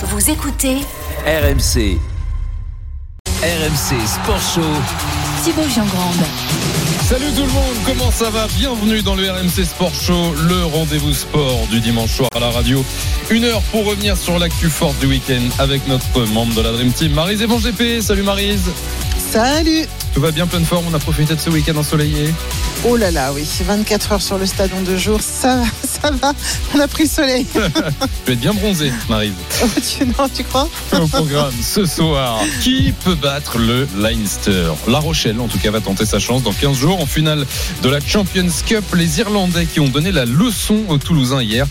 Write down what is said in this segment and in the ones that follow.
Vous écoutez RMC. RMC Sport Show. Thibaut Jean-Grande. Salut tout le monde, comment ça va? Bienvenue dans le RMC Sport Show, le rendez-vous sport du dimanche soir à la radio. Une heure pour revenir sur l'actu forte du week-end avec notre membre de la Dream Team, Marise et bon GP. Salut Marise. Salut Tout va bien, pleine forme, on a profité de ce week-end ensoleillé? Oh là là, oui, 24 heures sur le stade en deux jours, ça va, ça va, on a pris le soleil. Tu vas être bien bronzé, Marise. Oh, tu, non, tu crois? Au programme ce soir, qui peut battre le Leinster? La Rochelle, en tout cas, va tenter sa chance dans 15 jours en finale de la Champions Cup. Les Irlandais qui ont donné la leçon aux Toulousains hier.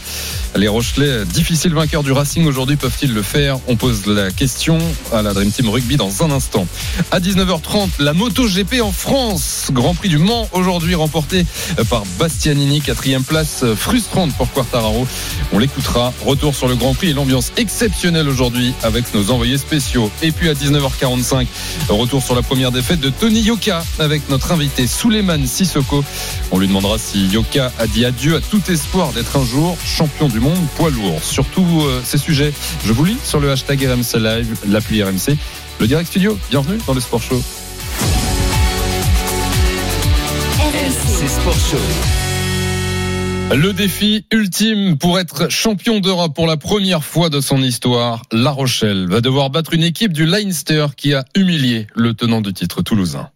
Les Rochelais, difficiles vainqueurs du Racing aujourd'hui, peuvent-ils le faire? On pose la question à la Dream Team Rugby dans un instant. À 19h30, la MotoGP en France. Grand Prix du Mans aujourd'hui remporté par Bastianini. Quatrième place frustrante pour Quartararo. On l'écoutera. Retour sur le Grand Prix et l'ambiance exceptionnelle aujourd'hui avec nos envoyés spéciaux. Et puis à 19h45, retour sur la première défaite de Tony Yoka avec notre invité Souleymane Sissoko. On lui demandera si Yoka a dit adieu à tout espoir d'être un jour champion du monde poids lourd. Surtout euh, ces sujets, je vous lis sur le hashtag RMC Live, l'appli RMC. Le direct studio, bienvenue dans le Sport Show. Le défi ultime pour être champion d'Europe pour la première fois de son histoire, La Rochelle va devoir battre une équipe du Leinster qui a humilié le tenant du titre toulousain.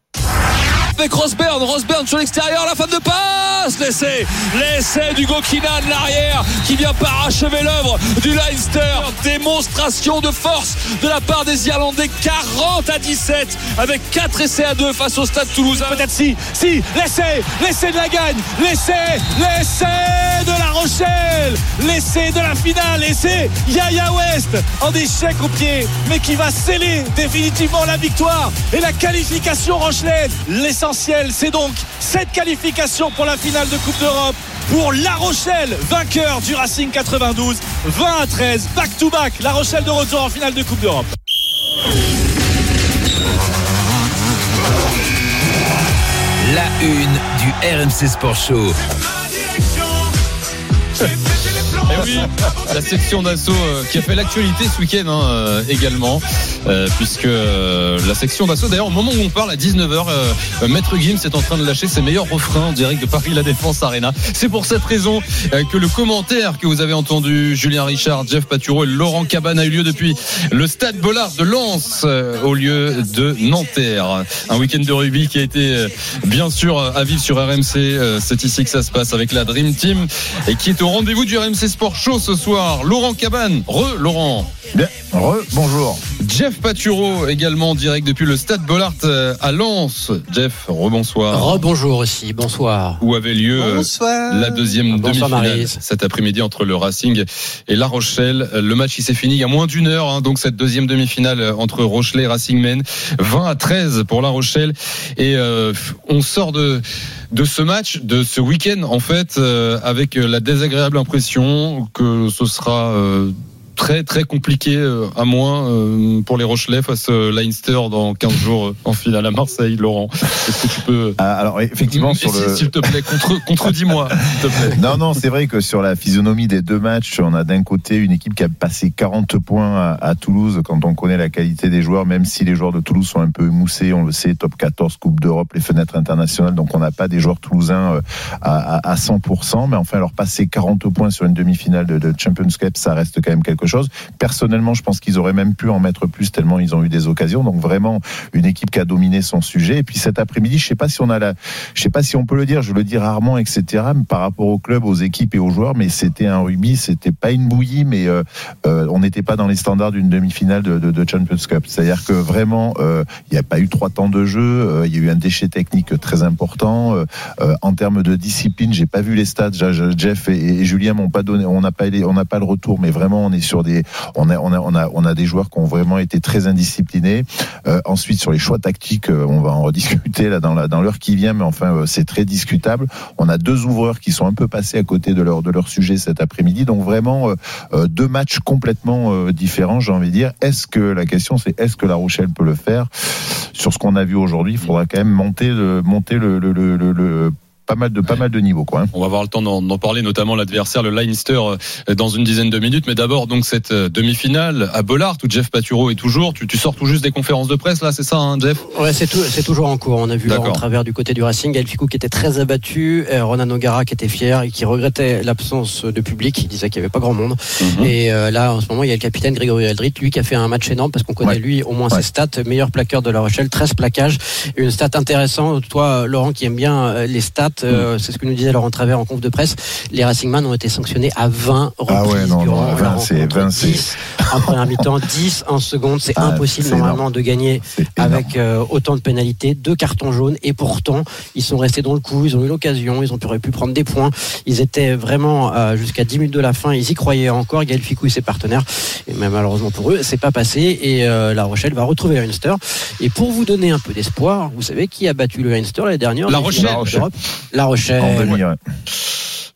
Avec Rosberg, Rosberg sur l'extérieur, la fin de passe, l'essai, l'essai du Gokinan, l'arrière, qui vient parachever l'œuvre du Leinster. Démonstration de force de la part des Irlandais, 40 à 17, avec 4 essais à 2 face au Stade Toulousain. Peut-être si, si, l'essai, l'essai de la gagne, l'essai, l'essai de la Rochelle, l'essai de la finale, l'essai Yaya West en échec au pied, mais qui va sceller définitivement la victoire et la qualification rochelaise. L'essentiel, c'est donc cette qualification pour la finale de Coupe d'Europe pour La Rochelle, vainqueur du Racing 92, 20 à 13, back to back. La Rochelle de retour en finale de Coupe d'Europe. La une du RMC Sport Show. Eh oui, la section d'assaut euh, qui a fait l'actualité ce week-end hein, euh, également, euh, puisque euh, la section d'assaut, d'ailleurs, au moment où on parle à 19h, euh, Maître Gims est en train de lâcher ses meilleurs refrains en direct de Paris La Défense Arena. C'est pour cette raison que le commentaire que vous avez entendu, Julien Richard, Jeff Paturo et Laurent Cabane a eu lieu depuis le stade Bollard de Lens euh, au lieu de Nanterre. Un week-end de rugby qui a été bien sûr à vivre sur RMC. C'est ici que ça se passe avec la Dream Team et qui est au rendez-vous du RMC Sport Show ce soir. Laurent Cabane, re Laurent. Bien, re, bonjour. Jeff Paturo également en direct depuis le stade Bollard euh, à Lens. Jeff, rebonsoir. Rebonjour aussi, bonsoir. Où avait lieu euh, Bonsoir. la deuxième Bonsoir, demi-finale cet après-midi entre le Racing et La Rochelle. Le match il s'est fini il y a moins d'une heure, hein, donc cette deuxième demi-finale entre Rochelet et Racing Men, 20 à 13 pour La Rochelle. Et euh, on sort de de ce match, de ce week-end en fait, euh, avec la désagréable impression que ce sera euh, très très compliqué euh, à moins euh, pour les Rochelais face à Leinster dans 15 jours euh, en finale à Marseille. Laurent, est-ce que tu peux Ah, Alors effectivement le s'il te plaît, contre, contredis-moi, s'il te plaît. non, non, c'est vrai que sur la physionomie des deux matchs, on a d'un côté une équipe qui a passé 40 points à, à Toulouse quand on connaît la qualité des joueurs, même si les joueurs de Toulouse sont un peu émoussés, on le sait, top 14, Coupe d'Europe, les fenêtres internationales, donc on n'a pas des joueurs toulousains euh, à, à, à 100%, mais enfin leur passer 40 points sur une demi-finale de, de Champions Cup, ça reste quand même quelque chose. Personnellement, je pense qu'ils auraient même pu en mettre plus tellement ils ont eu des occasions, donc vraiment une équipe qui a dominé son sujet. Et puis cet après-midi, je sais pas si on a la, je sais pas si on peut le dire, je le dis rarement, etc. Mais par rapport au club, aux équipes et aux joueurs, mais c'était un rugby, c'était pas une bouillie, mais euh, euh, on n'était pas dans les standards d'une demi-finale de, de, Champions Cup. C'est-à-dire que vraiment, euh, il n'y a pas eu trois temps de jeu, il y a eu un déchet technique très important. En termes de discipline, j'ai pas vu les stats. Je- je- Jeff et, Julien m'ont pas donné, on n'a pas, on n'a pas le retour, mais vraiment, on est des, on a, on a, on a, on a des joueurs qui ont vraiment été très indisciplinés. Euh, ensuite, sur les choix tactiques, euh, on va en rediscuter là dans l'heure qui vient, mais enfin, euh, c'est très discutable. On a deux ouvreurs qui sont un peu passés à côté de leur, de leur sujet cet après-midi. Donc vraiment, deux matchs complètement différents, j'ai envie de dire. Est-ce que la question, c'est est-ce que La Rochelle peut le faire? Sur ce qu'on a vu aujourd'hui, il faudra quand même monter monter le pas mal de pas mal de niveaux quoi. hein. On va avoir le temps d'en parler, notamment l'adversaire, le Leinster, euh, dans une dizaine de minutes. Mais d'abord, donc cette euh, demi-finale à Bollard, où Jeff Paturo est toujours. Tu, tu sors tout juste des conférences de presse, là, c'est ça, hein, Jeff? Ouais, c'est c'est toujours en cours. On a vu. Laurent Travers du côté du Racing, Gaël Ficou qui était très abattu, euh, Ronan O'Gara qui était fier et qui regrettait l'absence de public. Il disait qu'il n'y avait pas grand monde. Mhm. Et euh, là, en ce moment, il y a le capitaine Grégory Aldrit, lui qui a fait un match énorme parce qu'on connaît Ouais. lui au moins Ouais. ses stats, meilleur plaqueur de La Rochelle, 13 plaquages. Une stat intéressante, toi Laurent qui aime bien les stats, euh, c'est ce que nous disait Laurent Travers en conf de presse. Les Racingman ont été sanctionnés à 20 reprises Ah ouais, non, durant non, la 20, c'est- rencontre. 20, c'est- 10 en première mi-temps, 10 en seconde. C'est Ah, impossible c'est normalement énorme. de gagner avec euh, autant de pénalités, deux cartons jaunes, et pourtant ils sont restés dans le coup, ils ont eu l'occasion, ils ont pu, auraient pu prendre des points. Ils étaient vraiment euh, jusqu'à 10 minutes de la fin, ils y croyaient encore. Gaël Ficou et ses partenaires, et même malheureusement pour eux, c'est pas passé. Et euh, La Rochelle va retrouver le Leinster. Et pour vous donner un peu d'espoir, vous savez qui a battu le Leinster l'année dernière? La en Rochelle. La Rochelle. En demi, ouais.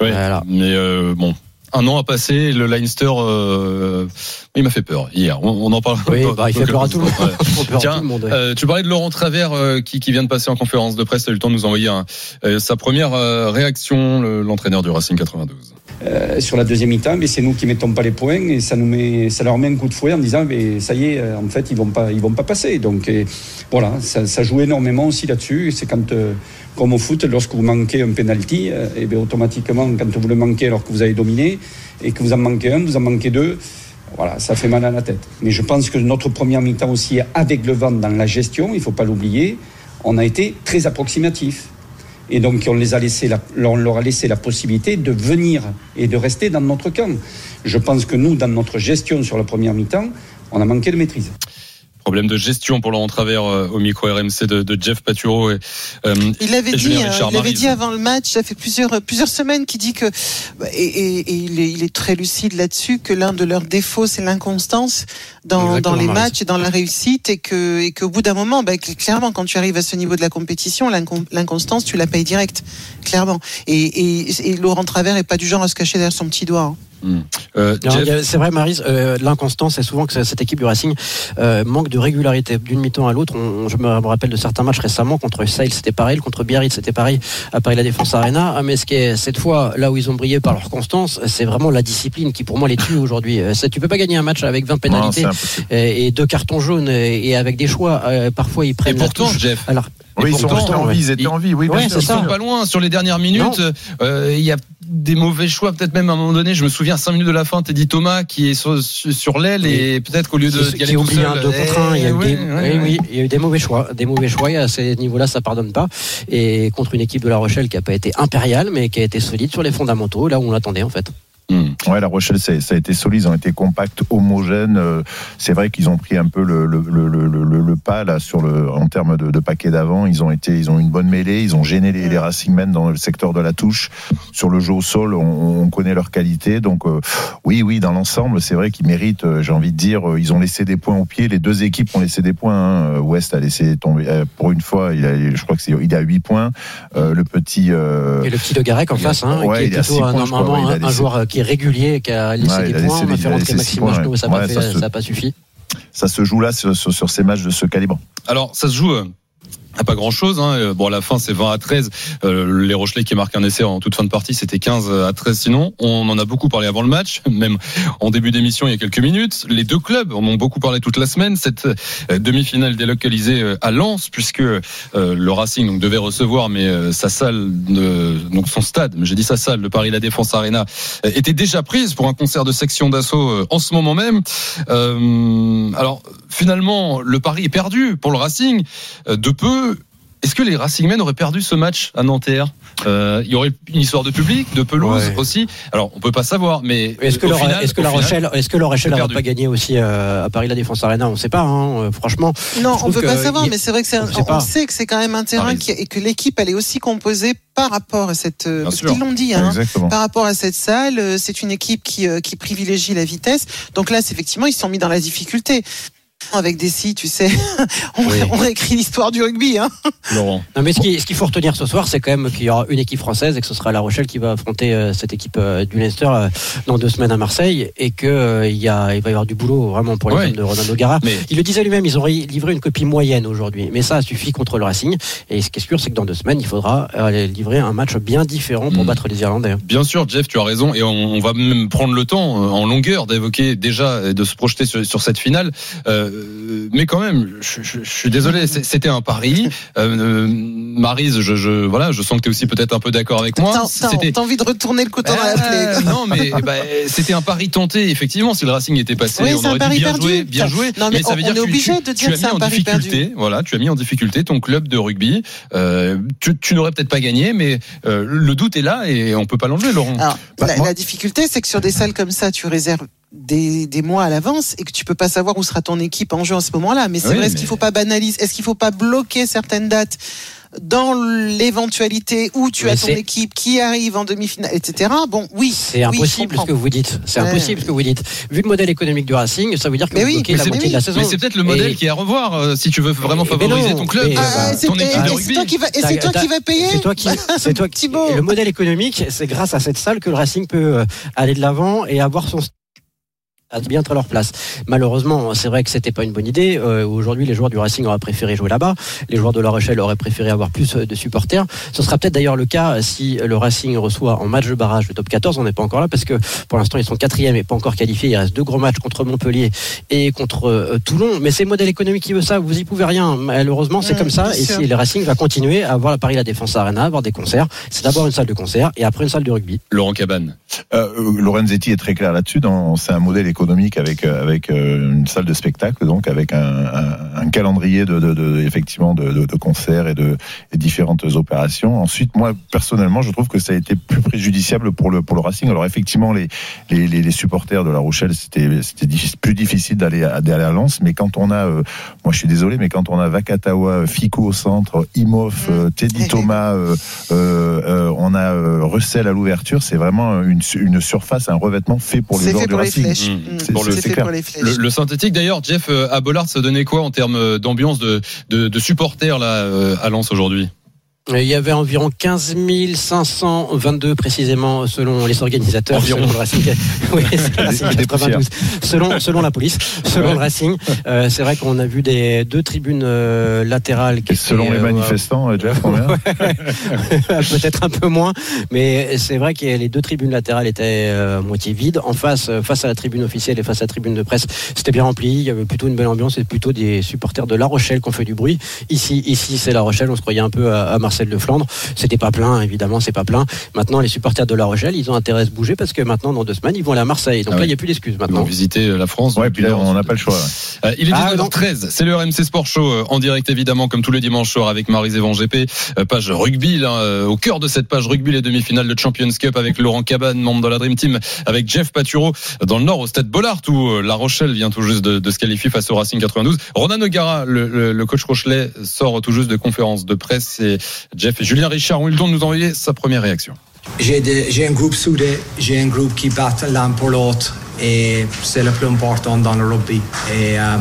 Ouais. Voilà. Mais euh, bon. Un an a passé, le Leinster, euh, il m'a fait peur hier. On, on en parle. Oui, bah, il fait peur à tout le monde. Ouais. Tiens, tout le monde, ouais. Euh, tu parlais de Laurent Travers euh, qui, qui vient de passer en conférence de presse. Tu as eu le temps de nous envoyer un- euh, sa première euh, réaction, le- l'entraîneur du Racing 92. Euh, sur la deuxième mi-temps, mais c'est nous qui mettons pas les points et ça nous met, ça leur met un coup de fouet en disant, mais ça y est, euh, en fait, ils vont pas, ils vont pas passer. Donc voilà, ça, ça joue énormément aussi là-dessus. C'est quand, euh, comme au foot, lorsque vous manquez un penalty, euh, et bien automatiquement, quand vous le manquez alors que vous avez dominé et que vous en manquez un, vous en manquez deux. Voilà, ça fait mal à la tête. Mais je pense que notre première mi-temps aussi, avec le vent dans la gestion, il faut pas l'oublier, on a été très approximatif. Et donc, on, les a laissé la, on leur a laissé la possibilité de venir et de rester dans notre camp. Je pense que nous, dans notre gestion sur la première mi-temps, on a manqué de maîtrise. Problème de gestion pour Laurent Travers euh, au micro RMC de, de Jeff Paturo. Et, euh, Il avait Et dit, euh, il avait dit avant le match, ça fait plusieurs plusieurs semaines qu'il dit que bah, et, et- et il, est, il est très lucide là-dessus que l'un de leurs défauts c'est l'inconstance dans, dans les matchs et dans la réussite et que et qu'au bout d'un moment, bah, cl- clairement quand tu arrives à ce niveau de la compétition, l'incon- l'inconstance tu la payes direct, clairement. Et, et, et Laurent Travers est pas du genre à se cacher derrière son petit doigt. hein. Euh, Jeff, C'est vrai, Marise, euh, l'inconstance, c'est souvent que cette équipe du Racing euh, manque de régularité d'une mi-temps à l'autre. On- Je me rappelle de certains matchs récemment contre Sale, c'était pareil, contre Biarritz, c'était pareil, à Paris la Défense Arena. Ah, Mais ce qui est cette fois là où ils ont brillé par leur constance, c'est vraiment la discipline qui pour moi les tue aujourd'hui. Euh, Tu peux pas gagner un match avec 20 Non, pénalités et, et deux cartons jaunes et, et avec des choix. euh, parfois ils et prennent la pourtant. Jeff, Alors, Oui, ils sont pourtant, restés en vie, ils étaient en vie, oui, Ouais, sûr. Ils sont pas loin sur les dernières minutes. Euh, Il y a des mauvais choix, peut-être même à un moment donné. Je me souviens, 5 minutes de la fin, Teddy Thomas qui est sur, sur l'aile et peut-être qu'au lieu de qui, un 2 contre 1 il y a eu des, ouais, oui, ouais, oui, il y a eu des mauvais choix des mauvais choix et à ces niveaux-là ça pardonne pas. Et contre une équipe de La Rochelle qui a pas été impériale mais qui a été solide sur les fondamentaux là où on l'attendait en fait Hmm. Ouais, la Rochelle, ça, a été solide, ils ont été compacts, homogènes. Euh, C'est vrai qu'ils ont pris un peu le, le, le, le, le- le pas là sur le en termes de, de paquet d'avant. Ils ont été, ils ont une bonne mêlée, ils ont gêné les, les Racingmen dans le secteur de la touche. Sur le jeu au sol, on, on connaît leur qualité. Donc euh, oui, oui, dans l'ensemble, c'est vrai qu'ils méritent. euh, J'ai envie de dire, ils ont laissé des points au pied. Les deux équipes ont laissé des points. hein. West a laissé tomber pour une fois. Il a, je crois que c'est, il a 8 points. Euh, le petit. euh, et le petit de Garec en face hein, Ouais, qui est il a plutôt six un- points, crois, ouais, a un, un laissé- joueur euh, qui est régulier qui a laissé Ouais, des points laissé- on a fait rentrer Maxime ça n'a ouais. pas, se- suffi ça se joue là sur, sur, sur ces matchs de ce calibre. Alors, ça se joue. Euh, à pas grand chose. Hein. Bon, à la fin, c'est 20 à 13. Euh, les Rochelais qui marquent un essai en toute fin de partie, c'était 15 à 13 sinon. On en a beaucoup parlé avant le match, même en début d'émission il y a quelques minutes. Les deux clubs en ont beaucoup parlé toute la semaine. Cette euh, demi-finale délocalisée euh, à Lens, puisque euh, le Racing donc, devait recevoir, mais euh, sa salle, de, donc son stade, mais j'ai dit sa salle, le Paris La Défense Arena, euh, était déjà prise pour un concert de section d'assaut euh, en ce moment même. Euh, alors, finalement, le Paris est perdu pour le Racing euh, de peu. Est-ce que les Racingmen auraient perdu ce match à Nanterre? Euh, Il y aurait une histoire de public, de pelouse Ouais. aussi. Alors, on peut pas savoir, mais est-ce que, la- que Rochelle est-ce que la Rochelle c'est n'a perdu. pas gagné aussi euh, à Paris la Défense Arena? On ne sait pas hein, euh, franchement Non, on trouve peut pas savoir, mais c'est vrai que c'est, on sait on, pas. sait que c'est quand même un terrain qui, et que l'équipe elle est aussi composée par rapport à cette, euh, Bien parce sûr. qu'ils l'ont dit, hein, par rapport à cette salle, c'est une équipe qui, euh, qui privilégie la vitesse. Donc là, c'est effectivement, ils se sont mis dans la difficulté. Avec des si, tu sais, on, Oui. on réécrit l'histoire du rugby. Hein. Laurent. Non, mais ce qui- ce qu'il faut retenir ce soir, c'est quand même qu'il y aura une équipe française et que ce sera La Rochelle qui va affronter euh, cette équipe euh, du Leinster euh, dans deux semaines à Marseille et que euh, il y a, il va y avoir du boulot vraiment pour les Ouais. de Ronan O'Gara. Mais Il le disait lui-même, ils auraient livré une copie moyenne aujourd'hui, mais ça suffit contre le Racing. Et ce qui est sûr, c'est que dans deux semaines, il faudra euh, livrer un match bien différent pour Mm. battre les Irlandais. Bien sûr, Jeff, tu as raison, et on, on va même prendre le temps euh, en longueur d'évoquer déjà et de se projeter sur, sur cette finale. Euh, mais quand même, je, je- je suis désolé, c'était un pari. Euh, euh, Maryse, je, je voilà, je sens que tu es aussi peut-être un peu d'accord avec moi. T'as- envie de retourner le dans la plaie. non, mais bah, c'était un pari tenté. Effectivement, si le Racing était passé, Oui, on aurait dit bien perdu. joué, bien joué. non, mais ça on- veut on dire est que tu- obligé tu, de dire tu as mis un en pari difficulté. perdu. Voilà, tu as mis en difficulté ton club de rugby. Euh, tu, tu n'aurais peut-être pas gagné, mais euh, le doute est là et on peut pas l'enlever, Laurent. Alors, Bah, la, moi- la difficulté, c'est que sur des salles comme ça, tu réserves des, des mois à l'avance et que tu peux pas savoir où sera ton équipe en jeu en ce moment-là. Mais c'est Oui, vrai, est-ce mais- qu'il faut pas banaliser Est-ce qu'il faut pas bloquer certaines dates dans l'éventualité où tu Mais as ton équipe qui arrive en demi-finale, etc. Bon, oui. C'est oui, impossible ce que vous dites. C'est Ouais. impossible ce que vous dites. Vu le modèle économique du Racing, ça veut dire que Mais vous oui, bloquez mais la c'est- moitié de la saison. Mais c'est peut-être le modèle Et- qui est à revoir euh, si tu veux vraiment favoriser non, ton club, euh, Ah, bah, et- de et c'est toi qui va, et c'est toi qui va payer. C'est toi qui, c'est toi qui. Le modèle économique, c'est grâce à cette salle que le Racing peut euh, aller de l'avant et avoir son à bien être à leur place. Malheureusement, c'est vrai que c'était pas une bonne idée. Euh, Aujourd'hui, les joueurs du Racing auraient préféré jouer là-bas. Les joueurs de La Rochelle auraient préféré avoir plus euh, de supporters. Ce sera peut-être d'ailleurs le cas si le Racing reçoit en match de barrage le top 14. On n'est pas encore là parce que pour l'instant, ils sont quatrième et pas encore qualifiés. Il reste deux gros matchs contre Montpellier et contre euh, Toulon. Mais c'est le modèle économique qui veut ça. Vous y pouvez rien. Malheureusement, c'est Mmh, comme ça. Et sûr. si le Racing va continuer à avoir à Paris la Défense Arena, avoir des concerts, c'est d'abord une salle de concert et après une salle de rugby. Laurent Cabane. Euh, Lorenzetti est très clair là-dessus. C'est un modèle économique avec euh, avec euh, une salle de spectacle, donc avec un, un, un calendrier de, de, de effectivement de, de, de concerts et de et différentes opérations. Ensuite, moi personnellement, je trouve que ça a été plus préjudiciable pour le pour le Racing. Alors effectivement, les les, les, supporters de La Rochelle, c'était c'était plus difficile d'aller à, d'aller à Lens. Mais quand on a, euh, moi je suis désolé, mais quand on a Vakatawa, Fico au centre, Imhoff, euh, Teddy Thomas, euh, euh, euh, on a euh, Russell à l'ouverture, c'est vraiment une, une surface, un revêtement fait pour les joueurs du Racing. Pour le- C'est c'est fait clair. pour les flèches. Le, le synthétique d'ailleurs, Jeff euh, à Bollard, ça donnait quoi en termes euh, d'ambiance de, de, de supporters là euh, à Lens aujourd'hui? Euh, Il y avait environ 15 522 précisément selon les organisateurs. Environ. Selon le Racing. Oui, le Racing Des 92. Selon, selon la police, selon Ouais. le Racing. Euh, c'est vrai qu'on a vu des deux tribunes euh, latérales qui Et selon les euh, manifestants, euh, Jeff, combien peut-être un peu moins, mais c'est vrai que les deux tribunes latérales étaient euh, moitié vides. En face, euh, face à la tribune officielle et face à la tribune de presse, c'était bien rempli. Il y avait plutôt une belle ambiance et plutôt des supporters de La Rochelle qui ont fait du bruit. Ici, ici, c'est La Rochelle. On se croyait un peu à, à Marcel de Flandre. C'était pas plein, évidemment, c'est pas plein. Maintenant, les supporters de La Rochelle, ils ont intérêt à se bouger parce que maintenant, dans deux semaines, ils vont aller à Marseille. Donc Ah là, il n'y a plus d'excuses Ils vont maintenant. visiter euh, la France. Ouais, puis là, on n'a pas le choix. ouais. Euh, il est Ah, 19h13, c'est le RMC Sport Show euh, en direct évidemment comme tous les dimanches soirs avec Marie Van GP, euh, page rugby là, euh, au cœur de cette page rugby les demi-finales de Champions Cup avec Laurent Cabane, membre de la Dream Team, avec Jeff Paturo dans le Nord au Stade Bollard où euh, La Rochelle vient tout juste de, de se qualifier face au Racing 92. Ronan O'Gara, le, le- le coach Rochelet, sort tout juste de conférence de presse et Jeff et Julien Richard ont eu le don de nous envoyer sa première réaction. J'ai un groupe soudé, j'ai un groupe qui bat l'un pour l'autre et c'est le plus important dans le rugby. Et euh,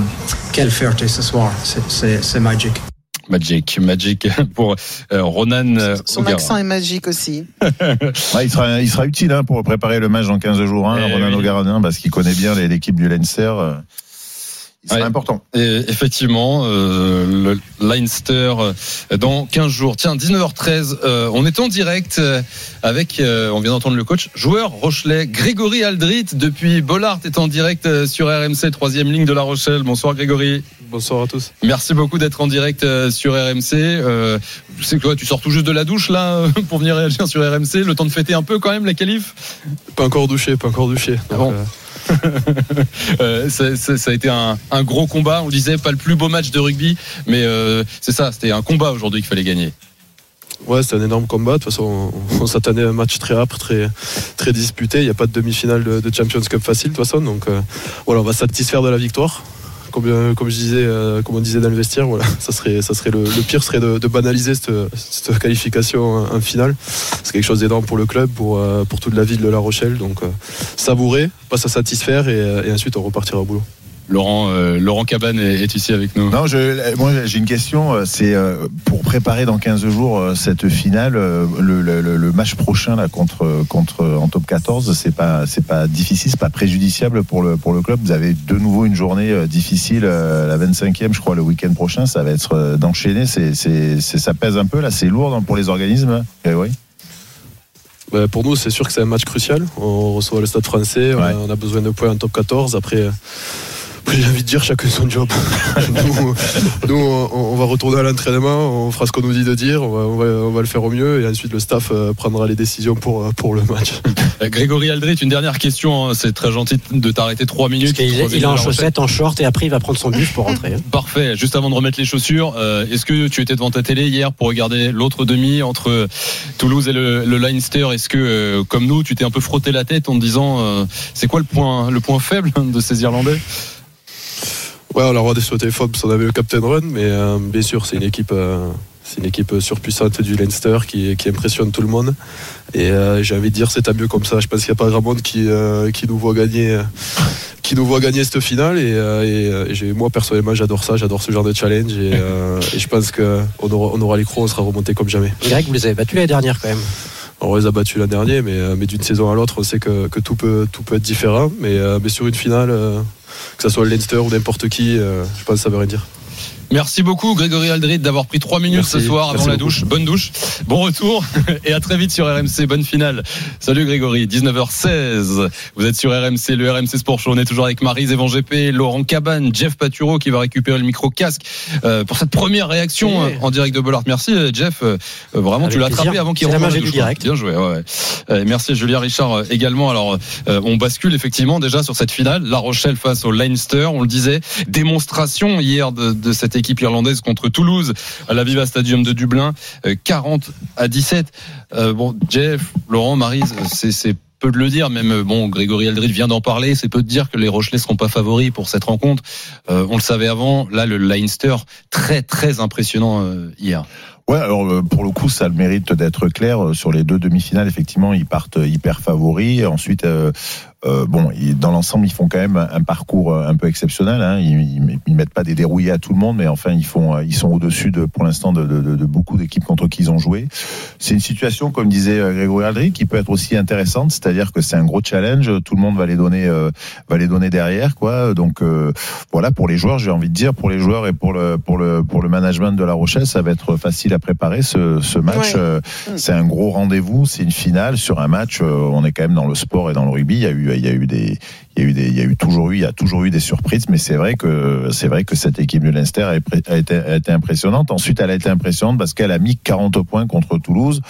quelle fierté ce soir, c'est- magique. Magic, Magic pour euh, Ronan euh, Son O'Gara. accent est magique aussi. Ouais, il, sera, il sera utile hein, pour préparer le match dans 15 jours, hein, Eh Ronan oui. O'Garadin, parce qu'il connaît bien l'équipe du Leinster. Ouais. important. Et effectivement, euh, le Leinster euh, dans 15 jours. Tiens, 19h13, euh, on est en direct euh, avec, euh, on vient d'entendre le coach, joueur Rochelet, Grégory Aldrit, depuis Bollard, est en direct euh, sur RMC, troisième ligne de La Rochelle. Bonsoir Grégory. Bonsoir à tous. Merci beaucoup d'être en direct euh, sur RMC. Euh, je sais que toi, tu sors tout juste de la douche là pour venir réagir sur RMC. Le temps de fêter un peu quand même la qualif. Pas encore douché, pas encore douché. Ah bon. euh, ça, a été un, gros combat. On disait pas le plus beau match de rugby, mais euh, c'est ça. C'était un combat aujourd'hui qu'il fallait gagner. ouais, c'était un énorme combat. De toute façon, on, s'attendait à un match très âpre, très, très disputé. Il n'y a pas de demi-finale de, de Champions Cup facile, de toute façon. Donc euh, voilà, on va satisfaire de la victoire. Comme, euh, comme je disais, euh, comme on disait dans le voilà, ça serait, le, pire serait de, banaliser cette, qualification en, finale. C'est quelque chose d'énorme pour le club, pour, euh, pour toute la ville de La Rochelle. Donc savourer, pas à satisfaire et, et ensuite on repartira au boulot. Laurent, euh, Laurent Cabane est, est ici avec nous. Non, je, moi j'ai une question. euh, C'est euh, pour préparer dans 15 jours euh, cette finale, euh, le, le- le- le match prochain là contre contre en top 14, c'est pas c'est pas difficile, c'est pas préjudiciable pour le pour le club? Vous avez de nouveau une journée euh, difficile, euh, la 25e, je crois, le week-end prochain. Ça va être euh, d'enchaîner. C'est c'est c'est- ça pèse un peu là. C'est lourd hein, pour les organismes? Eh oui. Bah, pour nous, c'est sûr que c'est un match crucial. On reçoit le stade français, on, a, on a besoin de points en top 14. Après, euh, après, j'ai envie de dire chacun son job. nous, nous, on, on va retourner à l'entraînement, on fera ce qu'on nous dit de dire, on va, on va- on va le faire au mieux et ensuite le staff euh, prendra les décisions pour, euh, pour le match. Euh, Grégory Aldrit, une dernière question. hein. C'est très gentil de t'arrêter trois Parce minutes. qu'il est- Troisième il est en chaussettes, en short et après il va prendre son bus pour rentrer. hein. Parfait. Juste avant de remettre les chaussures, euh, est-ce que tu étais devant ta télé hier pour regarder l'autre demi entre Toulouse et le, le Leinster? Est-ce que, euh, comme nous, tu t'es un peu frotté la tête en te disant, euh, c'est quoi le point, le point faible de ces Irlandais? Ouais, on a sur le téléphone parce qu'on avait le Captain Run, mais euh, bien sûr, c'est une équipe. euh, c'est une équipe surpuissante du Leinster qui, impressionne tout le monde. Et euh, j'ai envie de dire, c'est tant mieux comme ça. Je pense qu'il n'y a pas grand monde qui, euh, nous voit gagner, euh, qui nous voit gagner cette finale. Et, euh, euh, moi, personnellement, j'adore ça. J'adore ce genre de challenge. Et, euh, je pense qu'on aura, on les crocs, on sera remonté comme jamais. Greg, vous les avez battus l'année dernière quand même. On les a battus l'an dernier, mais, euh, mais d'une saison à l'autre, on sait que, tout, peut, être différent. Mais, euh, sur une finale, euh, que ce soit le Leinster ou n'importe qui, je pense que ça veut rien dire. Merci beaucoup Grégory Aldrit d'avoir pris trois minutes Merci. ce soir avant Merci la beaucoup. douche. Bonne douche, bon retour et à très vite sur RMC. Bonne finale. Salut Grégory, 19h16. Vous êtes sur RMC, le RMC Sport Show. On est toujours avec Marise Evan GP, Laurent Cabane, Jeff Paturo qui va récupérer le micro casque euh, pour cette première réaction euh, en direct de Bollard. Merci euh, Jeff. Euh, vraiment, Avec tu l'as attrapé avant qu'il la rentre douche, direct. Bien joué. Ouais, ouais. Euh, merci Julien Richard également. Alors, euh, on bascule effectivement déjà sur cette finale. La Rochelle face au Leinster. On le disait, démonstration hier de, de cette équipe irlandaise contre Toulouse à la Viva Stadium de Dublin. Euh, 40 à 17. Euh, bon, Jeff, Laurent, Marise, c'est peu de le dire, même euh, bon, Grégory Aldrit vient d'en parler, c'est peu de dire que les Rochelais seront pas favoris pour cette rencontre. Euh, on le savait avant, là le Leinster très très impressionnant euh, hier. Ouais, alors euh, pour le coup, ça a le mérite d'être clair. Euh, Sur les deux demi-finales, effectivement, ils partent hyper favoris. Ensuite, euh, euh, bon, dans l'ensemble, ils font quand même un parcours euh, un peu exceptionnel. Hein. Ils, ils, ils mettent pas des dérouillés à tout le monde, mais enfin, ils font, euh, ils sont au-dessus de, pour l'instant, de, de, de- beaucoup d'équipes contre qui ils ont joué. C'est une situation, comme disait Grégory Aldry, qui peut être aussi intéressante. C'est-à-dire que c'est un gros challenge. Tout le monde va les donner, euh, va les donner derrière, quoi. Donc euh, voilà, pour les joueurs, j'ai envie de dire, pour les joueurs et pour le, pour le, pour le management de La Rochelle, ça va être facile à préparer ce, ce match. Ouais. C'est un gros rendez-vous, c'est une finale sur un match. On est quand même dans le sport et dans le rugby. Il y a eu, y a eu des, il y a eu des, il y a eu toujours eu, il y a toujours eu des surprises. Mais c'est vrai que c'est vrai que cette équipe de Leinster a, été, a été impressionnante. Ensuite, elle a été impressionnante parce qu'elle a mis 40 points contre Toulouse.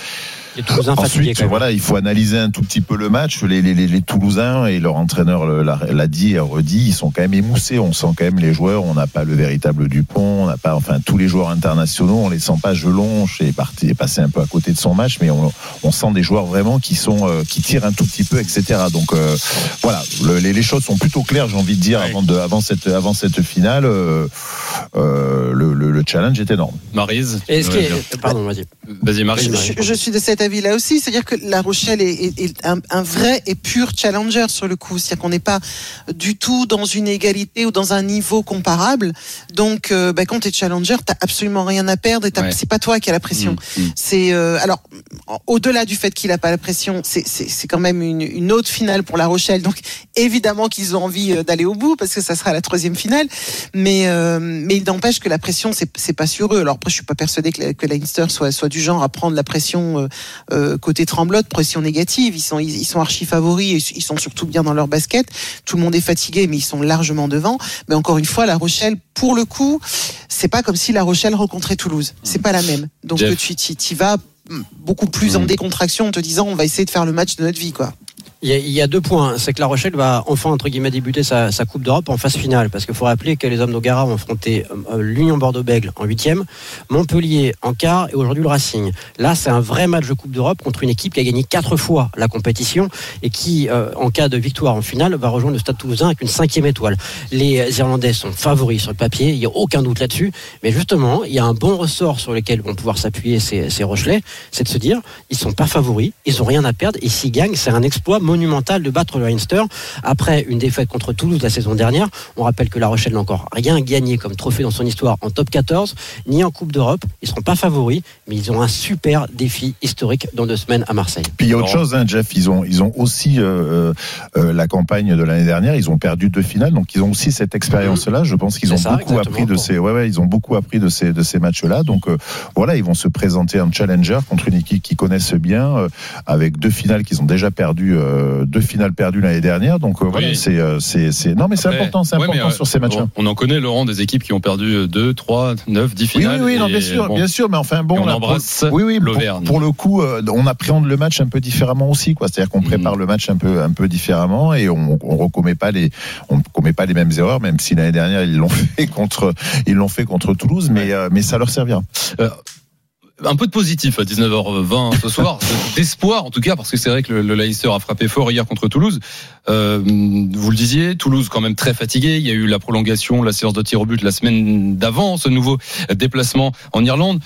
Les Toulousains fatigués Ensuite, voilà, il faut analyser un tout petit peu le match. Les, les, les, les Toulousains et leur entraîneur l'a dit et redit, ils sont quand même émoussés. On sent quand même les joueurs. On n'a pas le véritable Dupont. On n'a pas, enfin, tous les joueurs internationaux. On les sent pas. Gelon est parti, est passé un peu à côté de son match, mais on, on sent des joueurs vraiment qui sont, euh, qui tirent un tout petit peu, etc. Donc euh, voilà, le- les, les choses sont plutôt claires. J'ai envie de dire avant de, avant cette, avant cette finale, euh, euh, le, le, le challenge est énorme. Marise. Est-ce. Pardon, vas-y. Vas-y Marise. Je, je suis de cet avis-là aussi, c'est-à-dire que La Rochelle est, est- est un, un vrai et pur challenger sur le coup, c'est-à-dire qu'on n'est pas du tout dans une égalité ou dans un niveau comparable. Donc, euh, bah, quand tu es challenger, t'as absolument rien à perdre et Ouais. c'est pas toi qui as la pression. Mm, mm. C'est euh, alors au-delà du fait qu'il a pas la pression, c'est- quand même une, une autre finale pour La Rochelle. Donc évidemment qu'ils ont envie euh, d'aller au bout parce que ça sera la troisième finale. Mais euh, mais il n'empêche que la pression c'est pas sur eux. Alors après je suis pas persuadé que, que Leinster soit soit du genre à prendre la pression euh, côté tremblote, pression négative. Ils sont ils, ils sont archi favoris. Et ils sont surtout bien dans leur basket. Tout le monde est fatigué, mais ils sont largement devant. Mais encore une fois, La Rochelle, pour le coup, c'est pas comme si La Rochelle rencontrait Toulouse. C'est pas la même. Donc Jeff. tu vas beaucoup plus en Mm. décontraction en te disant on va essayer de faire le match de notre vie quoi. Il y, a, deux points. C'est que La Rochelle va enfin, entre guillemets, débuter sa, Coupe d'Europe en phase finale. Parce qu'il faut rappeler que les hommes d'Ogara ont affronté euh, l'Union Bordeaux-Bègles en huitième, Montpellier en quart et aujourd'hui le Racing. Là, c'est un vrai match de Coupe d'Europe contre une équipe qui a gagné quatre fois la compétition et qui, euh, en cas de victoire en finale, va rejoindre le Stade Toulousain avec une cinquième étoile. Les Irlandais sont favoris sur le papier, il n'y a aucun doute là-dessus. Mais justement, il y a un bon ressort sur lequel vont pouvoir s'appuyer ces, Rochelais, c'est de se dire, ils sont pas favoris, ils ont rien à perdre et s'ils gagnent, c'est un exploit monumental de battre le Leinster après une défaite contre Toulouse la saison dernière. On rappelle que La Rochelle n'a encore rien gagné comme trophée dans son histoire en top 14, ni en Coupe d'Europe. Ils ne seront pas favoris, mais ils ont un super défi historique dans deux semaines à Marseille. Puis il y a autre chose, hein, Jeff. Ils ont, ils ont aussi euh, euh, la campagne de l'année dernière. Ils ont perdu deux finales, donc ils ont aussi cette expérience-là. Je pense qu'ils ont ça, beaucoup appris de ces, ouais, ouais, ils ont beaucoup appris de ces, de ces matchs-là. Donc euh, voilà, ils vont se présenter en challenger contre une équipe qu'ils connaissent bien, euh, avec deux finales qu'ils ont déjà perdues, euh, deux finales perdues l'année dernière. Donc euh, voilà, c'est, euh, c'est, c'est, non mais c'est Après, important, c'est ouais, important sur ces matchs-là. On en connaît, Laurent, des équipes qui ont perdu 2, 3, 9, 10 Oui, finales. oui, oui, non, bien sûr, bon, bien sûr, mais enfin bon, on là, pour- embrasse oui, oui, pour, le coup, on appréhende le match un peu différemment aussi, quoi. C'est-à-dire qu'on Mhm. prépare le match un peu, un peu différemment et on, on recommet pas les, on commet pas les mêmes erreurs, même si l'année dernière ils l'ont fait contre, ils l'ont fait contre Toulouse, mais, mais ça leur servira. Un peu de positif à 19h20 ce soir, d'espoir en tout cas, parce que c'est vrai que le, le Leicester a frappé fort hier contre Toulouse. Euh, vous le disiez, Toulouse quand même très fatigué. Il y a eu la prolongation, la séance de tir au but la semaine d'avant, ce nouveau déplacement en Irlande.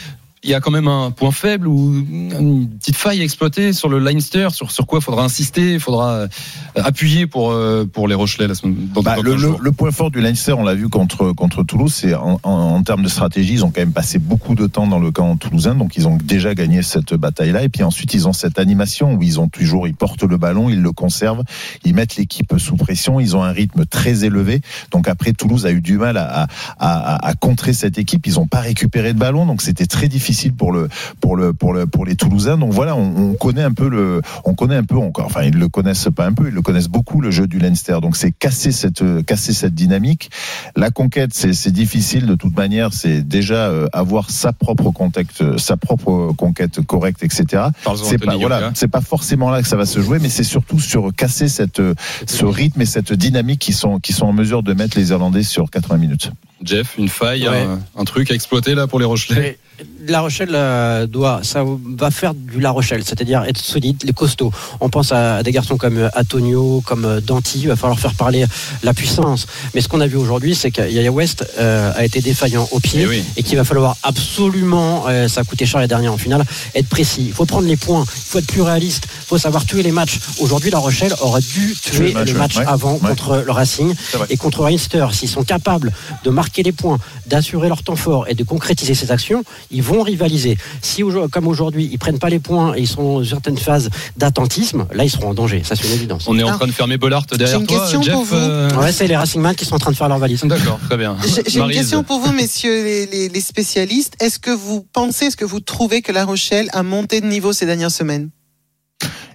Il y a quand même un point faible ou une petite faille à exploiter sur le Leinster, sur, sur quoi il faudra insister, il faudra euh, appuyer pour, euh, pour les Rochelais la semaine, dans, Bah, le, point fort du Leinster, on l'a vu contre, contre Toulouse, c'est en, en, en termes de stratégie, ils ont quand même passé beaucoup de temps dans le camp toulousain, donc ils ont déjà gagné cette bataille-là. Et puis ensuite, ils ont cette animation où ils ont toujours, ils portent le ballon, ils le conservent, ils mettent l'équipe sous pression, ils ont un rythme très élevé. Donc après, Toulouse a eu du mal à, à, à, à contrer cette équipe. Ils n'ont pas récupéré de ballon, donc c'était très difficile pour le pour le pour le pour les Toulousains. Donc voilà, on, on connaît un peu le, on connaît un peu encore. Enfin, ils le connaissent pas un peu, ils le connaissent beaucoup le jeu du Leinster. Donc c'est casser cette casser cette dynamique. La conquête, c'est difficile de toute manière. C'est déjà euh, avoir sa propre contact, euh, sa propre conquête correcte, etc. C'est pas voilà, c'est pas forcément là que ça va se jouer, mais c'est surtout sur casser cette euh, ce rythme et cette dynamique qui sont qui sont en mesure de mettre les Irlandais sur 80 minutes. Jeff, une faille, Ouais. un, un truc à exploiter là pour les Rochelais? La Rochelle euh, doit, ça va faire du La Rochelle, c'est-à-dire être solide, les costauds. On pense à, à des garçons comme euh, Antonio, comme euh, Danti, il va falloir faire parler la puissance. Mais ce qu'on a vu aujourd'hui, c'est que Yaya West euh, a été défaillant au pied Eh oui. et qu'il va falloir absolument, euh, ça a coûté cher les derniers en finale, être précis. Il faut prendre les points, il faut être plus réaliste, il faut savoir tuer les matchs. Aujourd'hui, La Rochelle aurait dû tuer le match, le ouais. match Ouais. avant Ouais. contre le Racing et contre Leinster. S'ils sont capables de marquer les points, d'assurer leur temps fort et de concrétiser ces actions, ils vont rivaliser. Si, comme aujourd'hui, ils prennent pas les points et ils sont dans certaines phases d'attentisme, là, ils seront en danger. Ça, c'est une évidence. On est en Ah. train de fermer Bollard derrière une toi, question Jeff. pour vous. euh, Ouais, c'est les Racingman qui sont en train de faire leur valise. D'accord, très bien. J'ai une question pour vous, messieurs les, les- les spécialistes. Est-ce que vous pensez, est-ce que vous trouvez que La Rochelle a monté de niveau ces dernières semaines?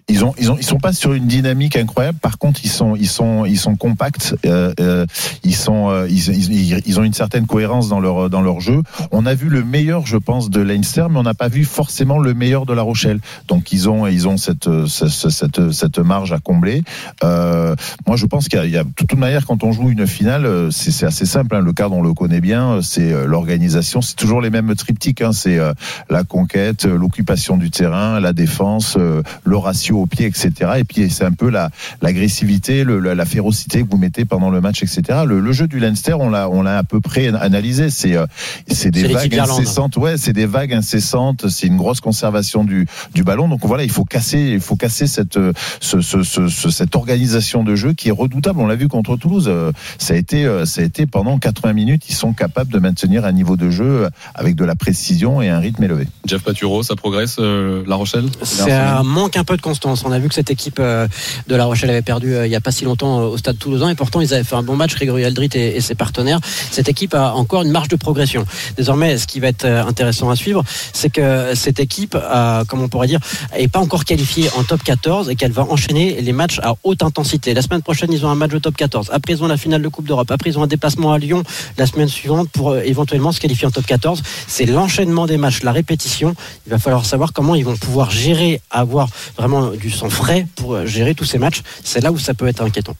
Ils ont, ils ont, ils sont pas sur une dynamique incroyable. Par contre, ils sont, ils sont, ils sont compacts. euh, euh, ils sont, euh, ils, ils, ils ont une certaine cohérence dans leur, dans leur jeu. On a vu le meilleur, je pense, de Leinster, mais on n'a pas vu forcément le meilleur de La Rochelle. Donc ils ont, ils ont cette, cette, cette, marge à combler. Euh, moi, je pense qu'il y a, de toute manière, quand on joue une finale, euh, c'est c'est assez simple. hein. Le cadre, on le connaît bien. C'est euh, l'organisation. C'est toujours les mêmes triptyques. Hein. C'est la conquête, l'occupation du terrain, la défense, le ratio au pied, etc. Et puis c'est un peu la l'agressivité, la, la férocité que vous mettez pendant le match, etc. Le, le jeu du Leinster, on l'a on l'a à peu près analysé. C'est euh, c'est des vagues incessantes. Ouais, c'est des vagues incessantes. C'est une grosse conservation du du ballon. Donc voilà, il faut casser il faut casser cette euh, ce, ce, ce- ce- cette organisation de jeu qui est redoutable. On l'a vu contre Toulouse. Euh, Ça a été ça a été pendant 80 minutes, ils sont capables de maintenir un niveau de jeu avec de la précision et un rythme élevé. Jeff Paturo, ça progresse, euh, La Rochelle? C'est un manque un peu de constance. On a vu que cette équipe euh, de La Rochelle avait perdu euh, il n'y a pas si longtemps euh, au stade toulousain et pourtant ils avaient fait un bon match, Grégory Aldrit et, ses partenaires. Cette équipe a encore une marge de progression. Désormais, ce qui va être intéressant à suivre, c'est que cette équipe, comme on pourrait dire, est pas encore qualifiée en top 14 et qu'elle va enchaîner les matchs à haute intensité. La semaine prochaine, ils ont un match de top 14. Après, ils ont la finale de Coupe d'Europe. Après, ils ont un déplacement à Lyon la semaine suivante pour éventuellement se qualifier en top 14. C'est l'enchaînement des matchs, la répétition. Il va falloir savoir comment ils vont pouvoir gérer, avoir vraiment du sang frais pour euh, gérer tous ces matchs. C'est là où ça peut être inquiétant.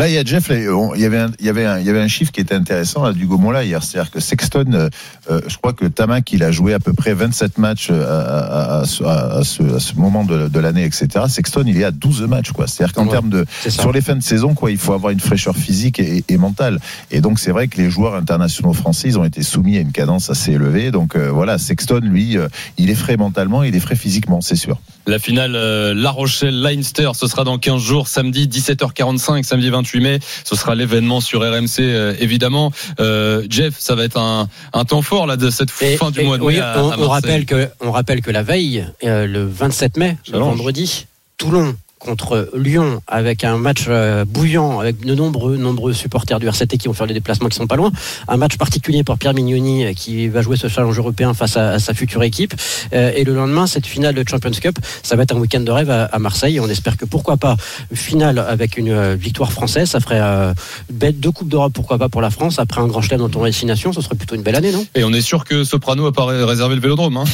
Là, il y a Jeff, là, on- il y avait un, il y avait un, il y avait un chiffre qui était intéressant là, du Gaumont-là hier. C'est-à-dire que Sexton, euh, euh, je crois que Tamac, il a joué à peu près 27 matchs euh, à, à- à ce- à- à ce, à ce moment de, de l'année, etc. Sexton, il est à 12 matchs, quoi. C'est-à-dire qu'en Ouais, termes de, sur les fins de saison, quoi, il faut avoir une fraîcheur physique et, et mentale. Et donc, c'est vrai que les joueurs internationaux français, ils ont été soumis à une cadence assez élevée. Donc, euh, voilà, Sexton, lui, euh, il est frais mentalement, il est frais physiquement, c'est sûr. La finale euh, La Rochelle-Leinster, ce sera dans 15 jours, samedi 17h45, samedi 28 mai. Ce sera l'événement sur RMC, euh, évidemment. Euh, Jeff, ça va être un, un temps fort là de cette Et- fin du mois de oui, mai à, on, à on Marseille. rappelle que, on rappelle que la veille, euh, le 27 mai, le vendredi, Toulon contre Lyon avec un match euh, bouillant avec de nombreux nombreux supporters du RCT qui vont faire les déplacements qui sont pas loin un match particulier pour Pierre Mignoni euh, qui va jouer ce challenge européen face à, à sa future équipe Euh, et le lendemain cette finale de Champions Cup ça va être un week-end de rêve à, à Marseille et on espère que pourquoi pas finale avec une victoire française ça ferait euh, bête- deux coupes d'Europe pourquoi pas pour la France après un grand chelem dans ton destination ce serait plutôt une belle année non? Et on est sûr que Soprano a pas ré- réservé le vélodrome. Hein.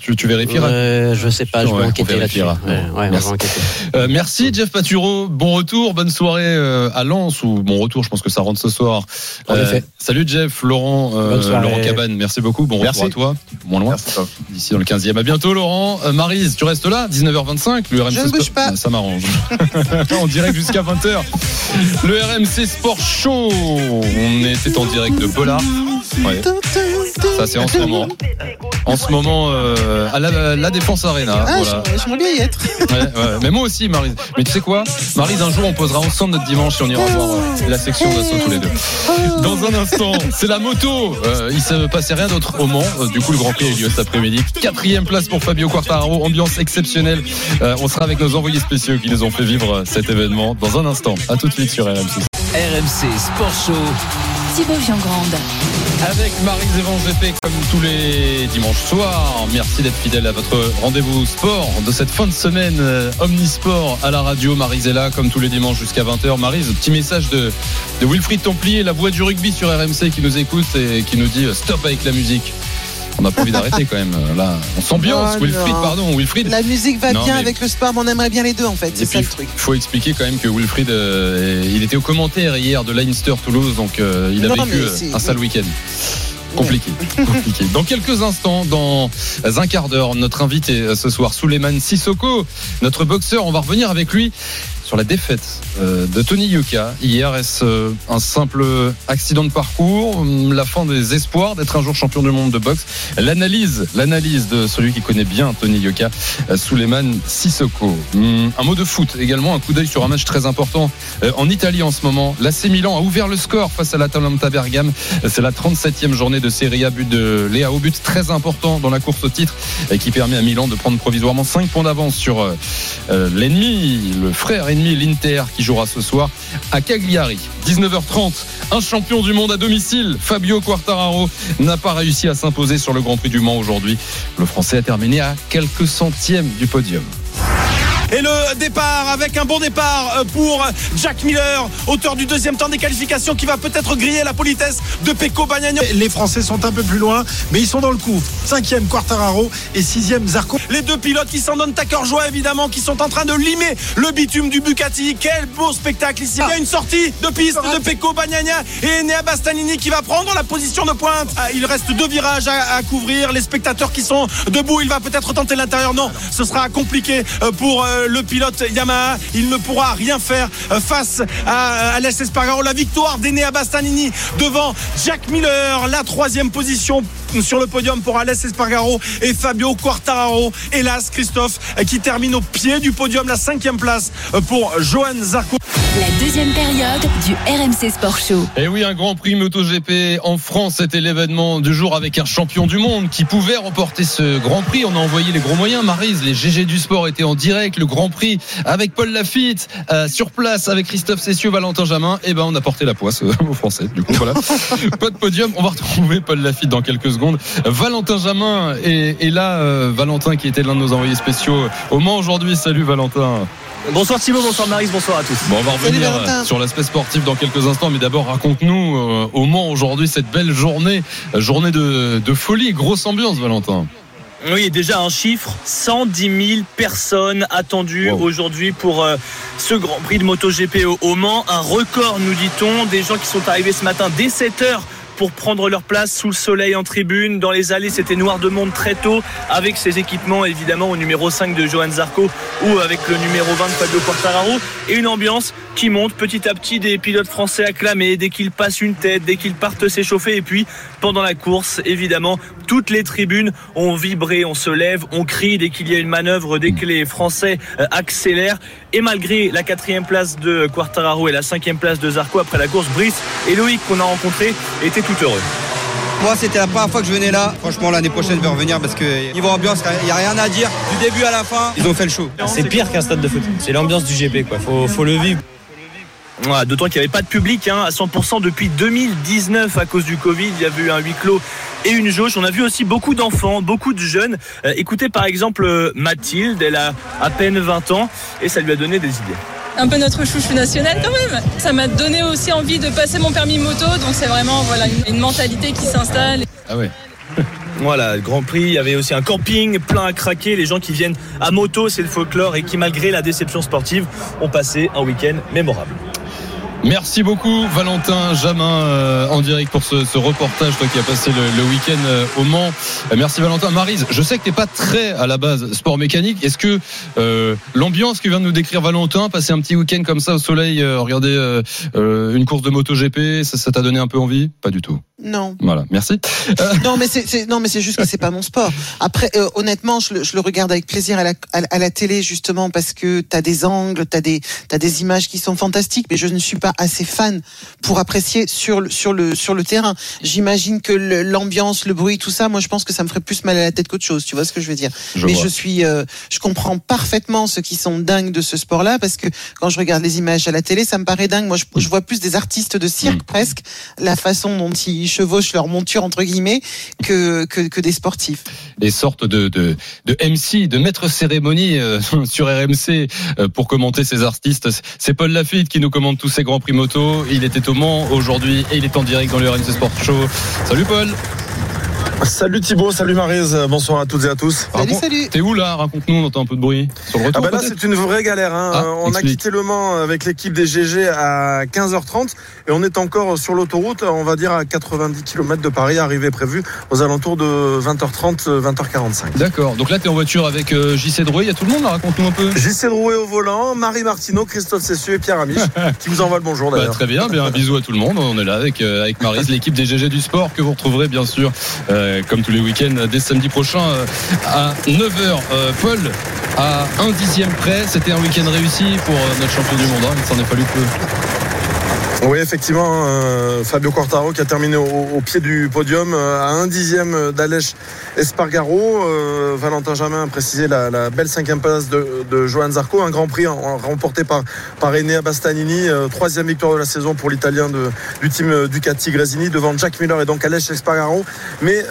Tu, tu vérifieras. Euh, je sais pas, je vais Ouais, enquêter là-dessus. Ouais, ouais, Merci. Euh, Jeff Paturo, bon retour, bonne soirée euh, à Lens ou bon retour, je pense que ça rentre ce soir. En effet. Salut Jeff, Laurent, euh. Laurent Cabane, merci beaucoup, bon Merci. retour à toi, moins loin, d'ici dans le 15e. À bientôt Laurent. Euh, Maryse, tu restes là, 19h25, le RMC Je ne bouge Sport- pas. Ah, Ça m'arrange. en direct jusqu'à 20h. Le RMC Sport Show. On était en direct de. Ouais. Ça c'est en ce moment. En ce moment euh, à la, la Défense Arena. Ah, voilà. je- j'aimerais bien y être. Ouais, ouais. Mais moi aussi, Marise. Mais tu sais quoi? Marise, un jour, on posera ensemble notre dimanche et on ira voir euh, la section d'assaut tous les deux. Dans un instant, c'est la moto. Euh, il se passait rien d'autre au Mans. Euh, du coup, le Grand Prix a eu lieu cet après-midi. Quatrième place pour Fabio Quartararo. Ambiance exceptionnelle. Euh, on sera avec nos envoyés spéciaux qui nous ont fait vivre euh, cet événement dans un instant. À tout de suite sur RMC. RMC Sport Show. Thibaut Jean-Grande. Avec GP comme tous les dimanches soirs. Merci d'être fidèle à votre rendez-vous sport de cette fin de semaine euh, Omnisport à la radio. Marise est comme tous les dimanches jusqu'à 20h. Marise, petit message de, de Wilfried Templier, la voix du rugby sur RMC qui nous écoute et qui nous dit euh, stop avec la musique. On n'a pas envie d'arrêter quand même. euh, Là, on s'ambiance. Oh Wilfried, pardon, Wilfried. La musique va Non, bien mais- avec le sport, mais on aimerait bien les deux en fait. C'est ça le truc. il faut expliquer quand même que Wilfried, euh, il était au commentaire hier de Leinster Toulouse, donc euh, il a Non, vécu un sale week-end. Compliqué, compliqué. Dans quelques instants, dans un quart d'heure, notre invité ce soir, Souleymane Sissoko, notre boxeur, on va revenir avec lui sur la défaite euh, de Tony Yuka. Hier, est-ce euh, un simple accident de parcours, hum, la fin des espoirs d'être un jour champion du monde de boxe? L'analyse, l'analyse de celui qui connaît bien Tony Yuka, euh, Souleymane Sissoko. Hum, Un mot de foot également, un coup d'œil sur un match très important en Italie en ce moment. L'AC Milan a ouvert le score face à l'Atalanta Bergame. C'est la 37e journée de Serie A, but de Léa au but très important dans la course au titre et qui permet à Milan de prendre provisoirement 5 points d'avance sur l'ennemi, le frère l'Inter, qui jouera ce soir à Cagliari. 19h30, un champion du monde à domicile, Fabio Quartararo, n'a pas réussi à s'imposer sur le Grand Prix du Mans aujourd'hui. Le Français a terminé à quelques centièmes du podium. Et le départ avec un bon départ euh, pour Jack Miller, auteur du deuxième temps des qualifications qui va peut-être griller la politesse de Pecco Bagnagnò. Les Français sont un peu plus loin, mais ils sont dans le coup. Cinquième Quartararo et sixième Zarco. Les deux pilotes qui s'en donnent à cœur joie évidemment, qui sont en train de limer le bitume du Bucati. Quel beau spectacle ici. Il y a une sortie de piste de Pecco Bagnaia et Enea Bastianini qui va prendre la position de pointe. Ah, Il reste deux virages à, à couvrir. Les spectateurs qui sont debout, il va peut-être tenter l'intérieur. Non, ce sera compliqué euh, pour euh, le pilote Yamaha. Il ne pourra rien faire euh, face à Alès Espargaro. La victoire d'Enea Bastianini devant Jack Miller. La troisième position sur le podium pour Alès Espargaro et Fabio Quartararo. Hélas, Christophe, euh, qui termine au pied du podium, la cinquième place euh, pour Johan Zarco. La deuxième période du RMC Sport Show. Et oui, un Grand Prix MotoGP en France, c'était l'événement du jour avec un champion du monde qui pouvait remporter ce Grand Prix. On a envoyé les gros moyens. Marise, les GG du sport étaient en direct. Le Grand Prix avec Paul Lafitte euh, sur place avec Christophe Cessieux, Valentin Jamin. Et ben, on a porté la poisse euh, aux Français. Du coup, voilà. Pas de podium. On va retrouver Paul Lafitte dans quelques secondes. Valentin Jamin est, est là. euh, Valentin qui était l'un de nos envoyés spéciaux au Mans aujourd'hui. Salut Valentin. Bonsoir Thibaut, bonsoir Marise, bonsoir à tous. Bon, on va revenir sur l'aspect sportif dans quelques instants, mais d'abord raconte-nous euh, au Mans aujourd'hui cette belle journée, journée de, de folie, grosse ambiance, Valentin. Oui, déjà un chiffre 110 000 personnes attendues aujourd'hui pour euh, ce Grand Prix de MotoGP au, au Mans. Un record, nous dit-on. Des gens qui sont arrivés ce matin dès 7 heures pour prendre leur place sous le soleil en tribune. Dans les allées, c'était noir de monde très tôt, avec ses équipements évidemment au numéro 5 de Johan Zarco ou avec le numéro 20 de Fabio Quartararo. Et une ambiance qui monte petit à petit des pilotes français acclamés dès qu'ils passent une tête, dès qu'ils partent s'échauffer. Et puis, pendant la course, évidemment, toutes les tribunes ont vibré, on se lève, on crie dès qu'il y a une manœuvre, dès que les Français euh, accélèrent. Et malgré la quatrième place de Quartararo et la cinquième place de Zarco après la course, Brice et Loïc qu'on a rencontrés étaient tout heureux. Moi, c'était la première fois que je venais là. Franchement, l'année prochaine, je vais revenir parce que niveau ambiance, il n'y a rien à dire. Du début à la fin, ils ont fait le show. C'est pire qu'un stade de foot. C'est l'ambiance du GP, quoi. Faut, faut le vivre. D'autant qu'il n'y avait pas de public hein, à 100% depuis 2019 à cause du Covid. Il y avait eu un huis clos et une jauge. On a vu aussi beaucoup d'enfants, beaucoup de jeunes. Euh, écoutez par exemple euh, Mathilde, elle a à peine 20 ans et ça lui a donné des idées. un peu notre chouchou national quand même. Ça m'a donné aussi envie de passer mon permis moto, donc c'est vraiment voilà, une, une mentalité qui s'installe. Ah ouais. Voilà, le Grand Prix, il y avait aussi un camping plein à craquer. Les gens qui viennent à moto, c'est le folklore et qui, malgré la déception sportive, ont passé un week-end mémorable. Merci beaucoup Valentin Jamin euh, en direct pour ce, reportage, toi qui as passé le, week-end euh, au Mans. Euh, merci Valentin. Marise, je sais que tu n'es pas très à la base sport mécanique. Est-ce que euh, l'ambiance que vient de nous décrire Valentin, passer un petit week-end comme ça au soleil, regarder une course de MotoGP, ça t'a donné un peu envie? Pas du tout. Non. Voilà, merci. non, mais c'est non, mais c'est juste que c'est pas mon sport. Après, honnêtement, je le, je le, regarde avec plaisir à la, à, à la télé justement parce que tu as des angles, tu as des, as des images qui sont fantastiques, mais je ne suis pas assez fan pour apprécier sur le, sur le, sur le terrain. J'imagine que l'ambiance, le, le, bruit, tout ça, moi je pense que ça me ferait plus mal à la tête qu'autre chose. Tu vois ce que je veux dire je Mais vois. je suis, euh, je comprends parfaitement ceux qui sont dingues de ce sport-là parce que quand je regarde les images à la télé, ça me paraît dingue. Moi, je, je vois plus des artistes de cirque mmh. presque, la façon dont ils chevauchent leur monture entre guillemets, que que, que des sportifs. Des sortes de de, de MC, de maître cérémonie euh, sur RMC euh, pour commenter ces artistes. C'est Paul Lafitte qui nous commande tous ces grands prix moto. Il était au Mans aujourd'hui et il est en direct dans le RMC Sport Show. Salut Paul. Salut Thibaut, salut Marise, bonsoir à toutes et à tous. Salut, salut. T'es où là? Raconte-nous, on entend un peu de bruit. Sur le retour, ah bah là, c'est une vraie galère. Hein. Ah, on explique. a quitté Le Mans avec l'équipe des GG à 15h30 et on est encore sur l'autoroute, on va dire à 90 km de Paris, arrivée prévue aux alentours de 20h30, 20h45. D'accord, donc là t'es en voiture avec euh, JC Drouet, il y a tout le monde raconte-nous un peu. JC Drouet au volant, Marie Martineau, Christophe Cessieux et Pierre Amiche qui vous envoient le bonjour d'ailleurs. Bah, très bien, bien un bisou à tout le monde. On est là avec, euh, avec Marise, l'équipe des GG du sport que vous retrouverez bien sûr euh, comme tous les week-ends dès samedi prochain à 9h. Paul, à un dixième près, c'était un week-end réussi pour notre champion du monde. Hein. Il s'en est fallu peu. Oui, effectivement, euh, Fabio Quartaro qui a terminé au, pied du podium euh, à un dixième d'Alèche Espargaro. Euh, Valentin Jamin a précisé la, belle cinquième place de, Johan Zarco, un grand prix remporté par, par Enea Bastanini, troisième victoire de la saison pour l'Italien du team Ducati Gresini devant Jack Miller et donc Alèche Espargaro. Mais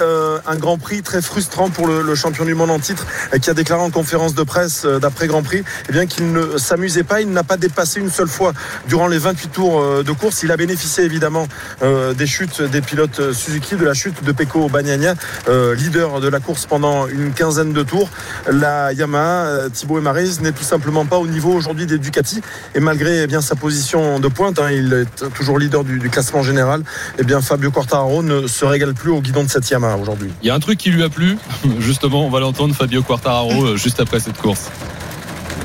un grand prix très frustrant pour le, le, champion du monde en titre qui a déclaré en conférence de presse d'après Grand Prix eh qu'il ne s'amusait pas, il n'a pas dépassé une seule fois durant les 28 tours de course. Il a bénéficié évidemment euh, des chutes des pilotes Suzuki, de la chute de Pecco Bagnaia, euh, leader de la course pendant une quinzaine de tours. La Yamaha, euh, Thibaut et Marise, n'est tout simplement pas au niveau aujourd'hui des Ducati. Et malgré eh bien, sa position de pointe, hein, il est toujours leader du, classement général, eh bien, Fabio Quartararo ne se régale plus au guidon de cette Yamaha aujourd'hui. Il y a un truc qui lui a plu, justement, on va l'entendre, Fabio Quartararo, juste après cette course.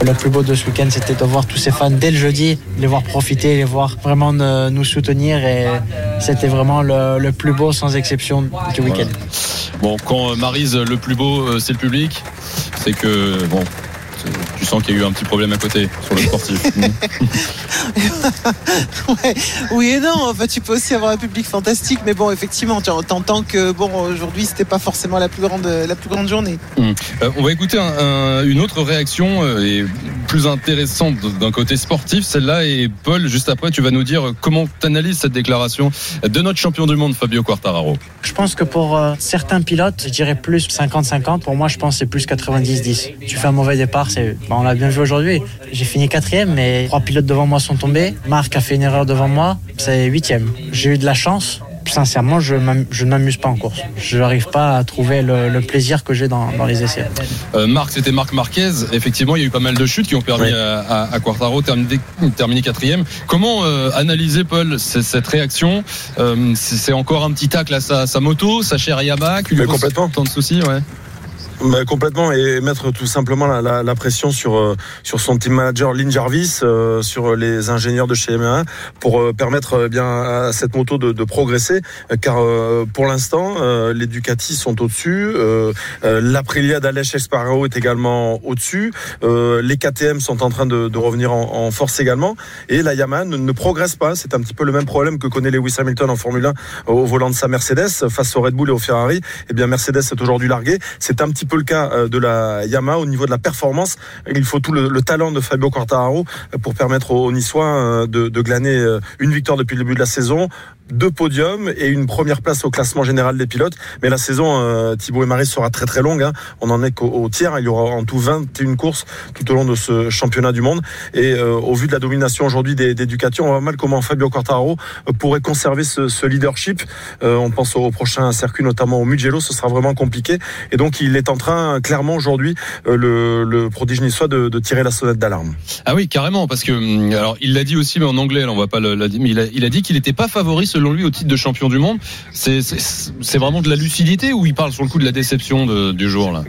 Le plus beau de ce week-end, c'était de voir tous ces fans dès le jeudi, les voir profiter, les voir vraiment nous soutenir. Et c'était vraiment le, plus beau, sans exception, du week-end. Bon, quand Marise, le plus beau, euh, c'est le public, c'est que, bon, sens qu'il y a eu un petit problème à côté sur le sportif. ouais, oui et non. Enfin, tu peux aussi avoir un public fantastique, mais bon, effectivement, tu entends que bon, aujourd'hui, c'était pas forcément la plus grande, la plus grande journée. Mmh. Euh, on va écouter un, un, une autre réaction euh, et plus intéressante d'un côté sportif, celle-là. Et Paul, juste après, tu vas nous dire comment tu analyses cette déclaration de notre champion du monde, Fabio Quartararo. Je pense que pour euh, certains pilotes, je dirais plus 50-50. Pour moi, je pense que c'est plus 90-10. Tu fais un mauvais départ, c'est Bon, on l'a bien vu aujourd'hui. J'ai fini quatrième, mais trois pilotes devant moi sont tombés. Marc a fait une erreur devant moi, c'est huitième. J'ai eu de la chance sincèrement, je ne m'amuse pas en course. Je n'arrive pas à trouver le, le plaisir que j'ai dans, dans les essais. Euh, Marc, c'était Marc Marquez. Effectivement, il y a eu pas mal de chutes qui ont permis à, à- à Quartaro de terminer, quatrième. Comment euh, analyser, Paul, cette réaction? Euh, C'est encore un petit tacle à sa, sa moto, sa chère Yamaha, qui lui pose complètement. tant de soucis, ouais. Bah, complètement et mettre tout simplement la, la- la pression sur euh, sur son team manager Lynn Jarvis, euh, sur les ingénieurs de chez Yamaha pour euh, permettre euh, bien à cette moto de, de progresser. Euh, car euh, pour l'instant les Ducati sont au-dessus, l'Aprilia d'Aleix Espargaro est également au-dessus, les KTM sont en train de, de revenir en, en force également et la Yamaha ne, progresse pas, c'est un petit peu le même problème que connaît Lewis Hamilton en Formule 1 au volant de sa Mercedes face au Red Bull et au Ferrari. Eh bien Mercedes est aujourd'hui largué, c'est un petit peu le cas euh, de la Yamaha au niveau de la performance. Il faut tout le, le talent de Fabio Quartararo euh, pour permettre aux Niçois euh, de, glaner une victoire depuis le début de la saison deux podiums et une première place au classement général des pilotes. Mais la saison, euh, Thibaut et Maris sera très très longue. hein. On en est qu'au au tiers. Il y aura en tout 21 courses tout au long de ce championnat du monde. Et euh, au vu de la domination aujourd'hui des, des on voit mal comment Fabio Quartararo euh, pourrait conserver ce, ce leadership. On pense au prochain circuit, notamment au Mugello. Ce sera vraiment compliqué. Et donc il est en train, clairement aujourd'hui, le, le prodige niçois de, de tirer la sonnette d'alarme. Ah oui, carrément, parce que hum, alors il l'a dit aussi, mais en anglais, là, on va pas le, dire, mais il a, il a dit qu'il n'était pas favori selon lui au titre de champion du monde. C'est vraiment de la lucidité ou il parle sur le coup de la déception du jour là?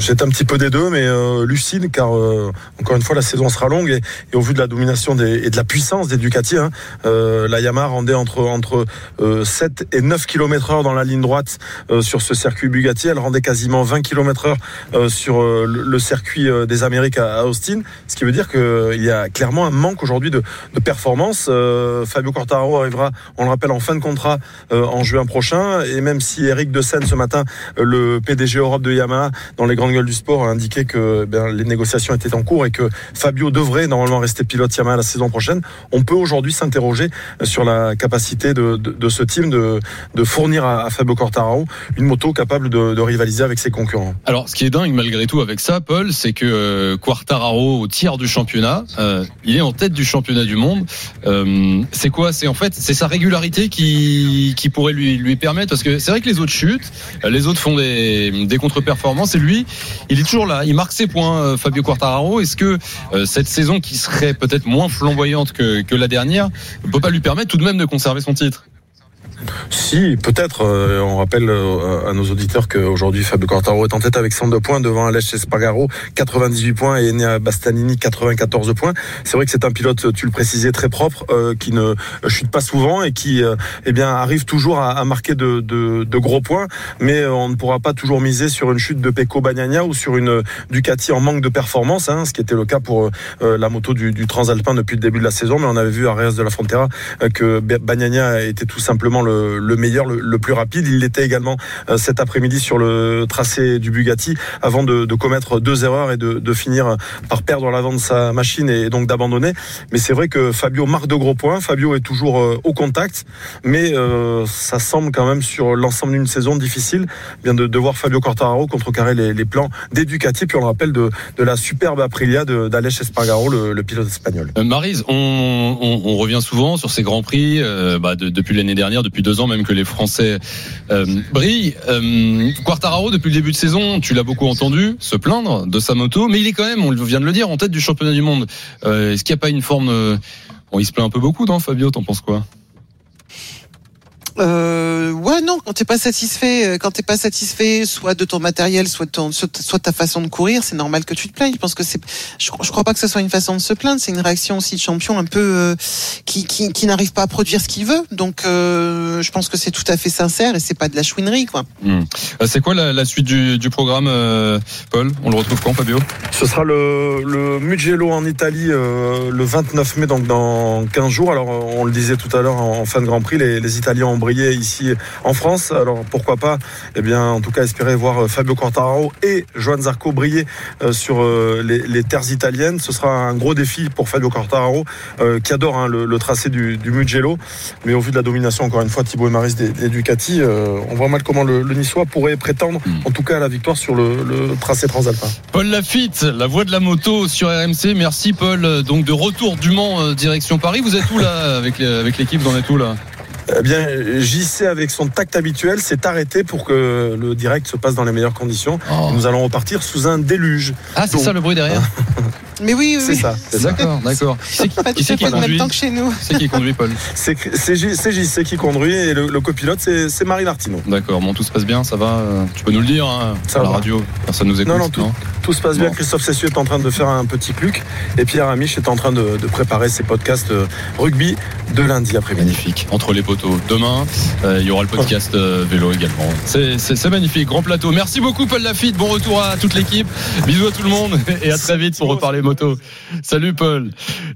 C'est un petit peu des deux, mais euh, lucide, car euh, encore une fois, la saison sera longue et, et au vu de la domination des, et de la puissance des Ducati, hein, euh, la Yamaha rendait entre entre euh, 7 et 9 km heure dans la ligne droite euh, sur ce circuit Bugatti. Elle rendait quasiment 20 km heure euh, sur euh, le, le circuit euh, des Amériques à, à Austin, ce qui veut dire qu'il y a clairement un manque aujourd'hui de, de performance. Euh, Fabio Quartararo arrivera, on le rappelle, en fin de contrat euh, en juin prochain, et même si Eric De Seine ce matin, euh, le PDG Europe de Yamaha, dans les grandes gueules du sport, a indiqué que ben, les négociations étaient en cours et que Fabio devrait normalement rester pilote Yamaha la saison prochaine. On peut aujourd'hui s'interroger sur la capacité de, ce team de, fournir à, Fabio Quartararo une moto capable de, rivaliser avec ses concurrents. Alors, ce qui est dingue malgré tout avec ça, Paul, c'est que euh, Quartararo, au tiers du championnat, euh, il est en tête du championnat du monde. Euh, c'est quoi? C'est en fait, c'est sa régularité qui, pourrait lui, permettre, parce que c'est vrai que les autres chutent, euh, les autres font des, des contre-performances, et lui, il est toujours là, il marque ses points, euh, Fabio Quartararo. Est-ce que euh, cette saison, qui serait peut-être moins flamboyante que, que la dernière, ne peut pas lui permettre tout de même de conserver son titre? Si, peut-être. euh, on rappelle euh, à nos auditeurs qu'aujourd'hui Fabio Quartararo est en tête avec 102 points devant Aleix Espargaro, 98 points et Enea Bastanini 94 points. C'est vrai que c'est un pilote, tu le précisais, très propre, euh, qui ne chute pas souvent et qui, euh, eh bien, arrive toujours à, à marquer de, de, de gros points. Mais euh, on ne pourra pas toujours miser sur une chute de Pecco Bagnaia ou sur une Ducati en manque de performance, hein, ce qui était le cas pour euh, la moto du, du Transalpin depuis le début de la saison. Mais on avait vu à Reyes de la Frontera euh, que Bagnaia était tout simplement le, le meilleur, le, plus rapide. Il l'était également euh, cet après-midi sur le tracé du Bugatti avant de, commettre deux erreurs et de, finir par perdre l'avant de sa machine et donc d'abandonner. Mais c'est vrai que Fabio marque de gros points. Fabio est toujours euh, au contact, mais euh, ça semble quand même sur l'ensemble d'une saison difficile bien de, voir Fabio Quartararo contrecarrer les, plans des Ducati. Puis on le rappelle de, la superbe Aprilia d'Aleix Espargaro, le, le, pilote espagnol. Euh, Marise, on, revient souvent sur ces grands prix euh, bah, de, depuis l'année dernière, depuis deux ans même que les Français euh, brillent. Euh, Quartararo, depuis le début de saison, tu l'as beaucoup entendu se plaindre de sa moto, mais il est quand même, on vient de le dire, en tête du championnat du monde. Euh, Est-ce qu'il n'y a pas une forme... Bon, il se plaint un peu beaucoup, non Fabio T'en penses quoi? Euh, ouais non quand t'es pas satisfait quand t'es pas satisfait soit de ton matériel soit de ton soit de ta façon de courir c'est normal que tu te plaignes. Je pense que c'est je, je crois pas que ce soit une façon de se plaindre. C'est une réaction aussi de champion un peu euh, qui qui, qui n'arrive pas à produire ce qu'il veut. Donc euh, je pense que c'est tout à fait sincère et c'est pas de la chouinerie quoi. Mmh. c'est quoi la, la, suite du, du programme euh, Paul? On le retrouve quand Fabio? Ce sera le, le Mugello en Italie euh, le 29 mai donc dans 15 jours. Alors on le disait tout à l'heure en, en fin de Grand Prix les, les Italiens ont brillé ici en France. Alors pourquoi pas Eh bien, en tout cas, espérer voir Fabio Quartararo et Joan Zarco briller euh, sur euh, les, les, terres italiennes. Ce sera un gros défi pour Fabio Quartararo, euh, qui adore hein, le, le, tracé du, du, Mugello. Mais au vu de la domination, encore une fois, Thibaut et Maris des, des Ducati, euh, on voit mal comment le, le, Niçois pourrait prétendre, en tout cas, à la victoire sur le, le tracé transalpin. Paul Lafitte, la voix de la moto sur RMC. Merci Paul. Donc de retour du Mans direction Paris. Vous êtes où là avec l'équipe? Vous en êtes où là? Eh bien, JC avec son tact habituel s'est arrêté pour que le direct se passe dans les meilleures conditions. Nous allons repartir sous un déluge. Ah, c'est Donc- ça le bruit derrière Mais oui, oui, C'est oui. ça. c'est ça. D'accord, d'accord. C'est qui, qui conduit temps que chez nous. C'est qui conduit, Paul C'est c'est J- c'est JC qui conduit et le, le copilote, c'est Marie Martineau. D'accord, bon, tout se passe bien, ça va euh, Tu peux nous le dire hein, Ça à la radio Personne nous écoute Non, non, tout, tout se passe bien. Christophe Cessieux est en train de faire un petit cluc et Pierre Amiche est en train de, de préparer ses podcasts euh, rugby de lundi après-midi. Magnifique, entre les Demain, euh, il y aura le podcast euh, vélo également. C'est- magnifique, grand plateau. Merci beaucoup, Paul Lafitte. Bon retour à toute l'équipe. Bisous à tout le monde et à très vite pour reparler moto. Salut, Paul.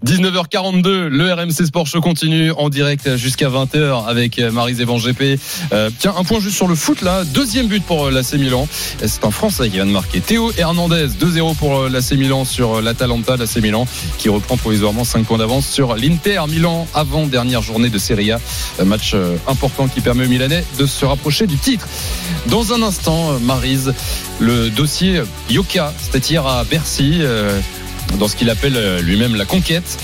19h42, le RMC Sport Show continue en direct jusqu'à 20h avec euh, Marise Evan GP. Euh, tiens, un point juste sur le foot là. Deuxième but pour euh, l'AC Milan. C'est un Français qui vient de marquer. Théo Hernandez, 2-0 pour euh, l'AC Milan sur l'Atalanta. L'AC Milan qui reprend provisoirement 5 points d'avance sur l'Inter Milan avant dernière journée de Serie A. Match euh, important qui permet aux Milanais de se rapprocher du titre. Dans un instant, euh, Marise, le dossier Yoka, hier à Bercy, euh, dans ce qu'il appelle lui-même la conquête.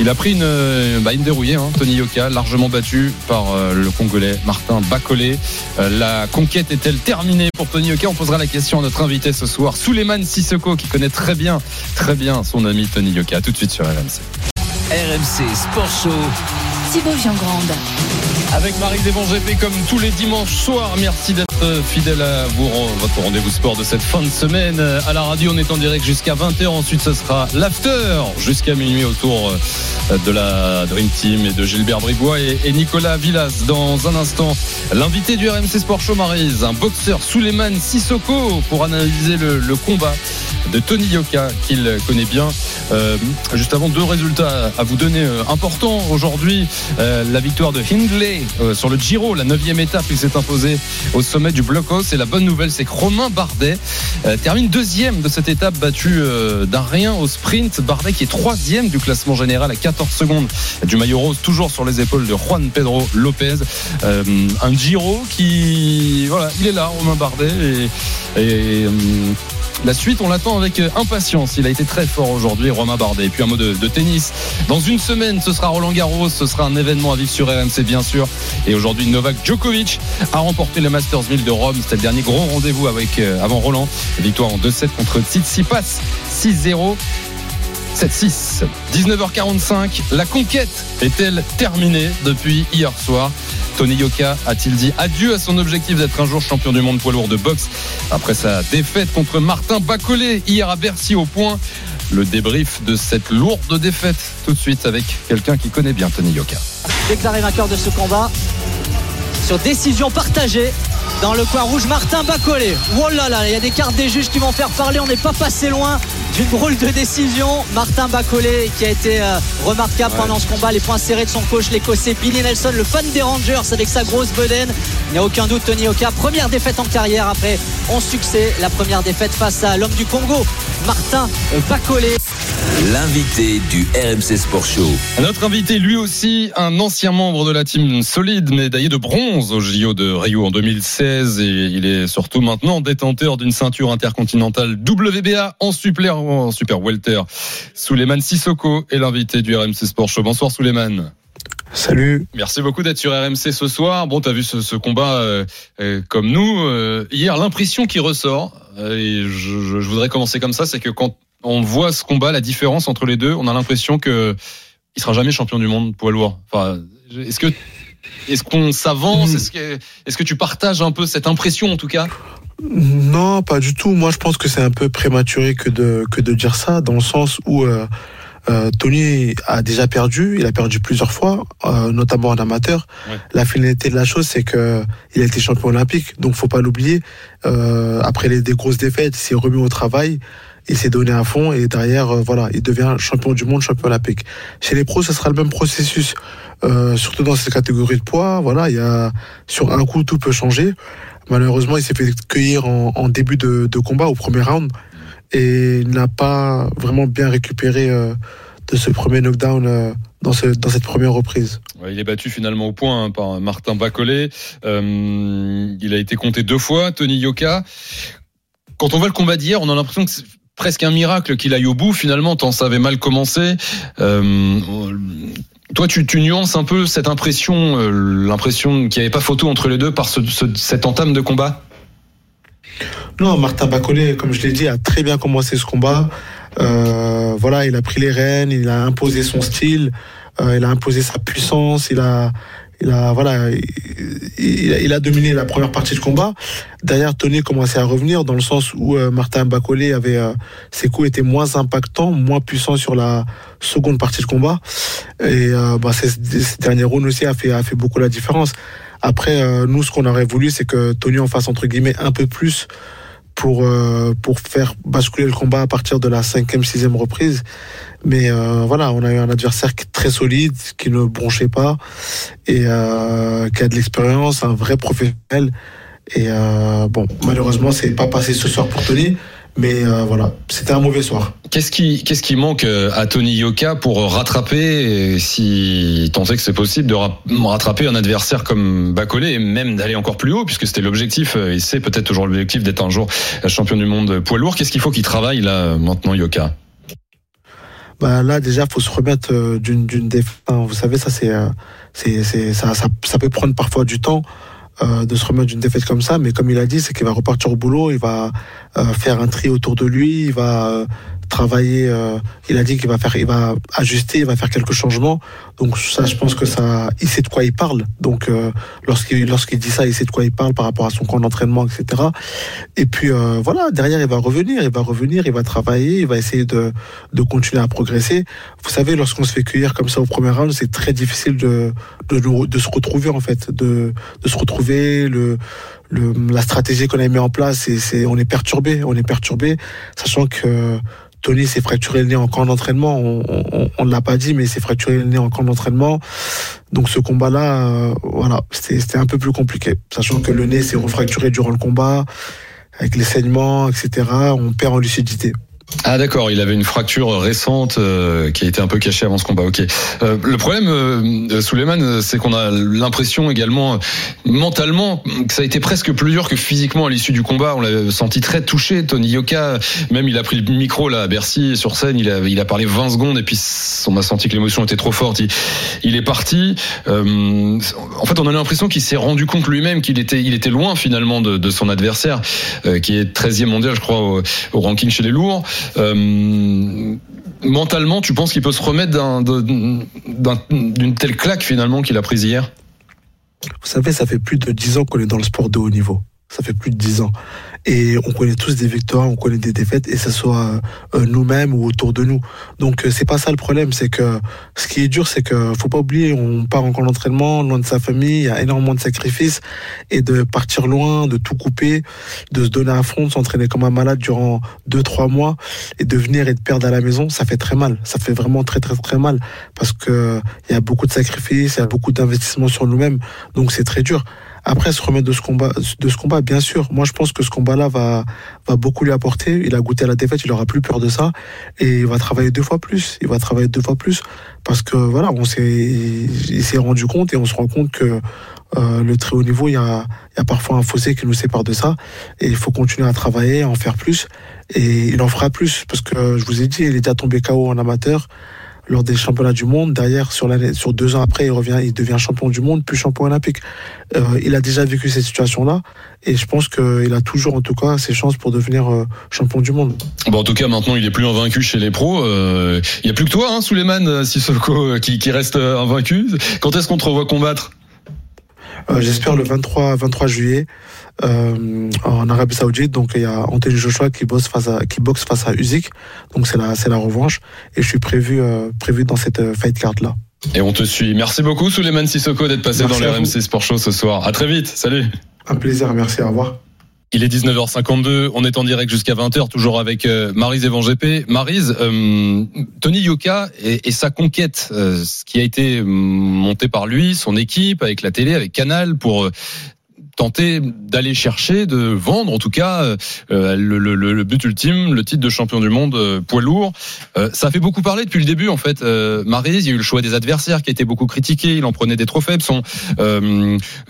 Il a pris une, bah, une dérouillée, hein, Tony Yoka, largement battu par le Congolais Martin Bacolé. La conquête est-elle terminée pour Tony Yoka On posera la question à notre invité ce soir, Souleymane Sissoko, qui connaît très bien, très bien son ami Tony Yoka. Tout de suite sur RMC. RMC Sport Show. Thibaut Giangrande. Avec Marie Desbons GP comme tous les dimanches soirs. Merci d'être fidèle à votre rendez-vous sport de cette fin de semaine. À la radio, on est en direct jusqu'à 20h. Ensuite, ce sera l'after jusqu'à minuit autour de la Dream Team et de Gilbert Bribois et, Nicolas Villas. Dans un instant, l'invité du RMC Sport Show un boxeur Souleymane Sissoko pour analyser le, combat de Tony Yoka qu'il connaît bien. Euh, juste avant, deux résultats à vous donner euh, importants aujourd'hui. Euh, la victoire de Hindley euh, sur le Giro, la neuvième étape, il s'est imposé au sommet du blockhouse. Et la bonne nouvelle, c'est que Romain Bardet euh, termine deuxième de cette étape battu euh, d'un rien au sprint. Bardet qui est troisième du classement général à 14 secondes du maillot rose, toujours sur les épaules de Juan Pedro Lopez. Un Giro qui, voilà, il est là, Romain Bardet. Et, et, la suite, on l'attend avec euh, impatience. Il a été très fort aujourd'hui, Romain Bardet. Et puis un mot de, tennis. Dans une semaine, ce sera Roland Garros. Ce sera un événement à vivre sur RMC, bien sûr. Et aujourd'hui, Novak Djokovic a remporté le Masters 1000 de Rome. C'était le dernier gros rendez-vous avec, euh, avant Roland. Victoire en 2-7 contre Tsitsipas. 6-0. 7-6. 19h45. La conquête est-elle terminée depuis hier soir? Tony Yoka a-t-il dit adieu à son objectif d'être un jour champion du monde poids lourd de boxe après sa défaite contre Martin Bacolé hier à Bercy au point? Le débrief de cette lourde défaite tout de suite avec quelqu'un qui connaît bien Tony Yoka. Déclaré vainqueur de ce combat sur décision partagée dans le coin rouge Martin Bacolé. Oh là là, il y a des cartes des juges qui vont faire parler. On n'est pas passé loin d'une drôle de décision. Martin Bacolé qui a été euh, remarquable pendant ce combat. Les points serrés de son coach, l'écossais Billy Nelson, le fan des Rangers avec sa grosse bedaine. Il n'y a aucun doute, Tony Oka, première défaite en carrière après 11 succès. La première défaite face à l'homme du Congo, Martin Bacolé. L'invité du RMC Sport Show. Notre invité, lui aussi, un ancien membre de la team solide, médaillé de bronze au JO de Rio en 2016. Et il est surtout maintenant détenteur d'une ceinture intercontinentale WBA en super, en super welter. Souleymane Sissoko est l'invité du RMC Sport Show. Bonsoir Souleymane. Salut. Merci beaucoup d'être sur RMC ce soir. Bon, t'as vu ce, ce combat euh, euh, comme nous. Euh, hier, l'impression qui ressort, et je, je- je voudrais commencer comme ça, c'est que quand on voit ce combat, la différence entre les deux, on a l'impression que il sera jamais champion du monde poids lourd. Enfin, est-ce que est-ce qu'on s'avance? Est-ce que est-ce que tu partages un peu cette impression en tout cas? Non, pas du tout. Moi, je pense que c'est un peu prématuré que de, que de dire ça, dans le sens où euh, euh, Tony a déjà perdu. Il a perdu plusieurs fois, euh, notamment en amateur. La finalité de la chose, c'est que il a été champion olympique, donc faut pas l'oublier. Après les, des grosses défaites, il s'est remis au travail. Il s'est donné à fond et derrière, euh, voilà, il devient champion du monde, champion olympique. Chez les pros, ce sera le même processus, euh, surtout dans cette catégorie de poids. Voilà, il y a sur un coup tout peut changer. Malheureusement, il s'est fait cueillir en, début de, combat au premier round et n'a pas vraiment bien récupéré euh, de ce premier knockdown euh, dans, ce, dans cette première reprise. Il est battu finalement au point hein, par Martin Bacolé. Euh, il a été compté deux fois, Tony Yoka. Quand on voit le combat d'hier, on a l'impression que c'est presque un miracle qu'il aille au bout. Finalement, tant ça avait mal commencé. Toi, tu, tu nuances un peu cette impression, euh, l'impression qu'il n'y avait pas photo entre les deux par ce, ce- cette entame de combat? Non, Martin Bacolé, comme je l'ai dit, a très bien commencé ce combat. Euh, voilà, il a pris les rênes, il a imposé son style, euh, il a imposé sa puissance, il a, il a, voilà, il, il a, dominé la première partie de combat. Derrière, Tony commençait à revenir dans le sens où euh, Martin Bacolé avait euh, ses coups étaient moins impactants, moins puissants sur la seconde partie de combat. Et euh, bah, ces, ces derniers rounds aussi a fait, a fait beaucoup la différence. Après, euh, nous, ce qu'on aurait voulu, c'est que Tony en fasse entre guillemets un peu plus pour euh, pour faire basculer le combat à partir de la cinquième, sixième reprise. Mais euh, voilà, on a eu un adversaire qui est très solide, qui ne bronchait pas et euh, qui a de l'expérience, un vrai professionnel. Et bon, malheureusement, c'est pas passé ce soir pour Tony. Mais euh, voilà, c'était un mauvais soir. Qu'est-ce qui, qu'est-ce qui manque euh, à Tony Yoka pour rattraper, euh, si tant est que c'est possible, de ra- rattraper un adversaire comme Bacolé et même d'aller encore plus haut, puisque c'était l'objectif, et c'est peut-être toujours l'objectif d'être un jour champion du monde poids lourd. Qu'est-ce qu'il faut qu'il travaille là maintenant, Yoka? Bah là déjà faut se remettre euh, d'une d'une défaite. Enfin, Vous savez ça c'est euh, c'est c'est ça, ça ça peut prendre parfois du temps euh, de se remettre d'une défaite comme ça, mais comme il a dit c'est qu'il va repartir au boulot, il va faire un tri autour de lui, il va euh, travailler. euh, il a dit qu'il va faire, il va ajuster, il va faire quelques changements. Donc ça je pense que ça, il sait de quoi il parle. Donc euh, lorsqu'il lorsqu'il dit ça, il sait de quoi il parle par rapport à son camp d'entraînement, etc. Et puis euh, voilà, derrière il va revenir, il va revenir, il va travailler, il va essayer de, de continuer à progresser. Vous savez, lorsqu'on se fait cueillir comme ça au premier round, c'est très difficile de, de, de se retrouver en fait, de, de se retrouver. Le, la stratégie qu'on a mis en place, c'est, on est perturbé, on est perturbé, sachant que Tony s'est fracturé le nez en camp d'entraînement. On, on l'a pas dit, mais s'est fracturé le nez en camp d'entraînement. Donc ce combat-là, euh, voilà, c'était, c'était un peu plus compliqué, sachant que le nez s'est refracturé durant le combat, avec les saignements, etc. On perd en lucidité. Ah d'accord, il avait une fracture récente euh, qui a été un peu cachée avant ce combat. Ok. Euh, le problème, euh, c'est qu'on a l'impression également euh, mentalement que ça a été presque plus dur que physiquement à l'issue du combat. On l'a senti très touché. Tony Yoka, même il a pris le micro là à Bercy sur scène, il a, il a parlé 20 secondes et puis on a senti que l'émotion était trop forte. Il, il est parti. Euh, en fait, on a l'impression qu'il s'est rendu compte lui-même qu'il était, il était loin finalement de, de son adversaire, euh, qui est 13e mondial, je crois, au ranking chez les lourds. Euh, mentalement, tu penses qu'il peut se remettre d'un- d'un- d'une telle claque finalement qu'il a prise hier? Vous savez, ça fait plus de 10 ans qu'on est dans le sport de haut niveau. Ça fait plus de 10 ans. Et on connaît tous des victoires, on connaît des défaites, et ce soit euh, nous-mêmes ou autour de nous. Donc euh, c'est pas ça le problème, c'est que ce qui est dur, c'est que faut pas oublier, on part en camp d'entraînement, loin de sa famille, il y a énormément de sacrifices, et de partir loin, de tout couper, de se donner à fond, de s'entraîner comme un malade durant 2-3 mois, et de venir et de perdre à la maison, ça fait très mal. Ça fait vraiment très très très mal, parce que il y a beaucoup de sacrifices, il y a beaucoup d'investissements sur nous-mêmes, donc c'est très dur. Après, se remettre de ce combat, de ce combat, bien sûr. Moi, je pense que ce combat-là va, va beaucoup lui apporter. Il a goûté à la défaite, il aura plus peur de ça, et il va travailler deux fois plus. Il va travailler deux fois plus parce que voilà, on s'est, il s'est rendu compte et on se rend compte que euh, le très haut niveau, il y a, il y a parfois un fossé qui nous sépare de ça, et il faut continuer à travailler, à en faire plus, et il en fera plus parce que je vous ai dit, il est déjà tombé KO en amateur lors des championnats du monde. Derrière, sur, deux ans après, il revient, il devient champion du monde, puis champion olympique. Euh, il a déjà vécu cette situation-là, et je pense qu'il a toujours, en tout cas, ses chances pour devenir euh, champion du monde. Bon, en tout cas, maintenant, il est plus invaincu chez les pros. Euh, Il y a plus que toi, hein, Souleymane Sissoko, qui, qui reste invaincu. Quand est-ce qu'on te revoit combattre? J'espère le 23, 23 juillet euh, en Arabie Saoudite. Donc il y a Anthony Joshua qui boxe face à qui boxe face à Usyk. Donc c'est la c'est la revanche et je suis prévu euh, prévu dans cette euh, fight card là. Et on te suit. Merci beaucoup, Souleymane Sissoko, d'être passé Merci dans le. RMC Sport Show ce soir. À très vite. Salut. Un plaisir, merci, au revoir. Il est 19h52, on est en direct jusqu'à 20h, toujours avec euh, Marise Evan GP. Marise, euh, Tony Yoka et, et sa conquête, euh, ce qui a été monté par lui, son équipe, avec la télé, avec Canal, pour tenter d'aller chercher, de vendre en tout cas euh, euh, le, but ultime, le titre de champion du monde euh, poids lourd. Euh, ça fait beaucoup parler depuis le début en fait. Euh, il y a eu le choix des adversaires qui a été beaucoup critiqué. Il en prenait des trop faibles, son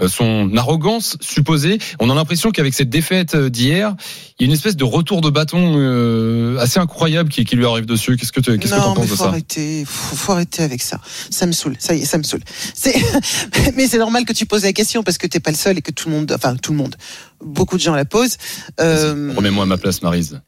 son arrogance supposée. On a l'impression qu'avec cette défaite d'hier, il y a une espèce de retour de bâton euh, assez incroyable qui, qui lui arrive dessus. Qu'est-ce que tu qu'est-ce que mais penses de faut ça? arrêter, faut, faut arrêter avec ça. Ça me saoule. Ça y est, ça me saoule. C'est, mais c'est normal que tu poses la question parce que t'es pas le seul et que tout le monde, enfin tout le monde, beaucoup de gens la posent. Euh, Remets-moi à ma place, Maryse.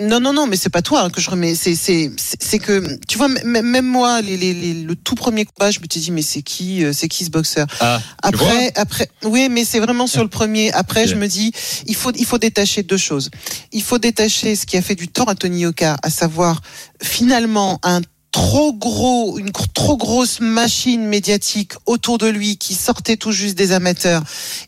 Non, non, non, mais c'est pas toi hein, que je remets. C'est, c'est, c'est que tu vois, même moi, les, les, les- le tout premier combat, je me suis dit, mais c'est qui, euh, c'est qui ce boxeur? Ah, Après, après, oui, mais c'est vraiment sur le premier. Après, je me dis, il faut, il faut détacher deux choses. Il faut détacher ce qui a fait du tort à Tony Yoka, à savoir finalement un trop gros, une trop grosse machine médiatique autour de lui qui sortait tout juste des amateurs.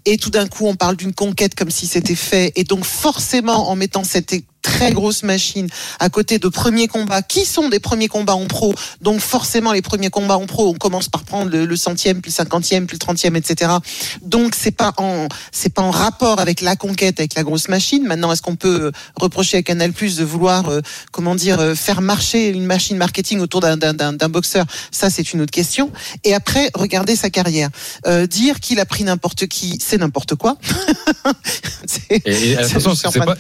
Et tout d'un coup, on parle d'une conquête comme si c'était fait. Et donc, forcément, en mettant cette très grosse machine à côté de premiers combats qui sont des premiers combats en pro. Donc forcément les premiers combats en pro, on commence par prendre le, le centième, puis le cinquantième, puis le trentième, etc. Donc c'est pas en c'est pas en rapport avec la conquête, avec la grosse machine. Maintenant, est-ce qu'on peut euh, reprocher à Canal Plus de vouloir euh, comment dire euh, faire marcher une machine marketing autour d'un boxeur? Ça c'est une autre question. Et après, regardez sa carrière. Euh, dire qu'il a pris n'importe qui, c'est n'importe quoi.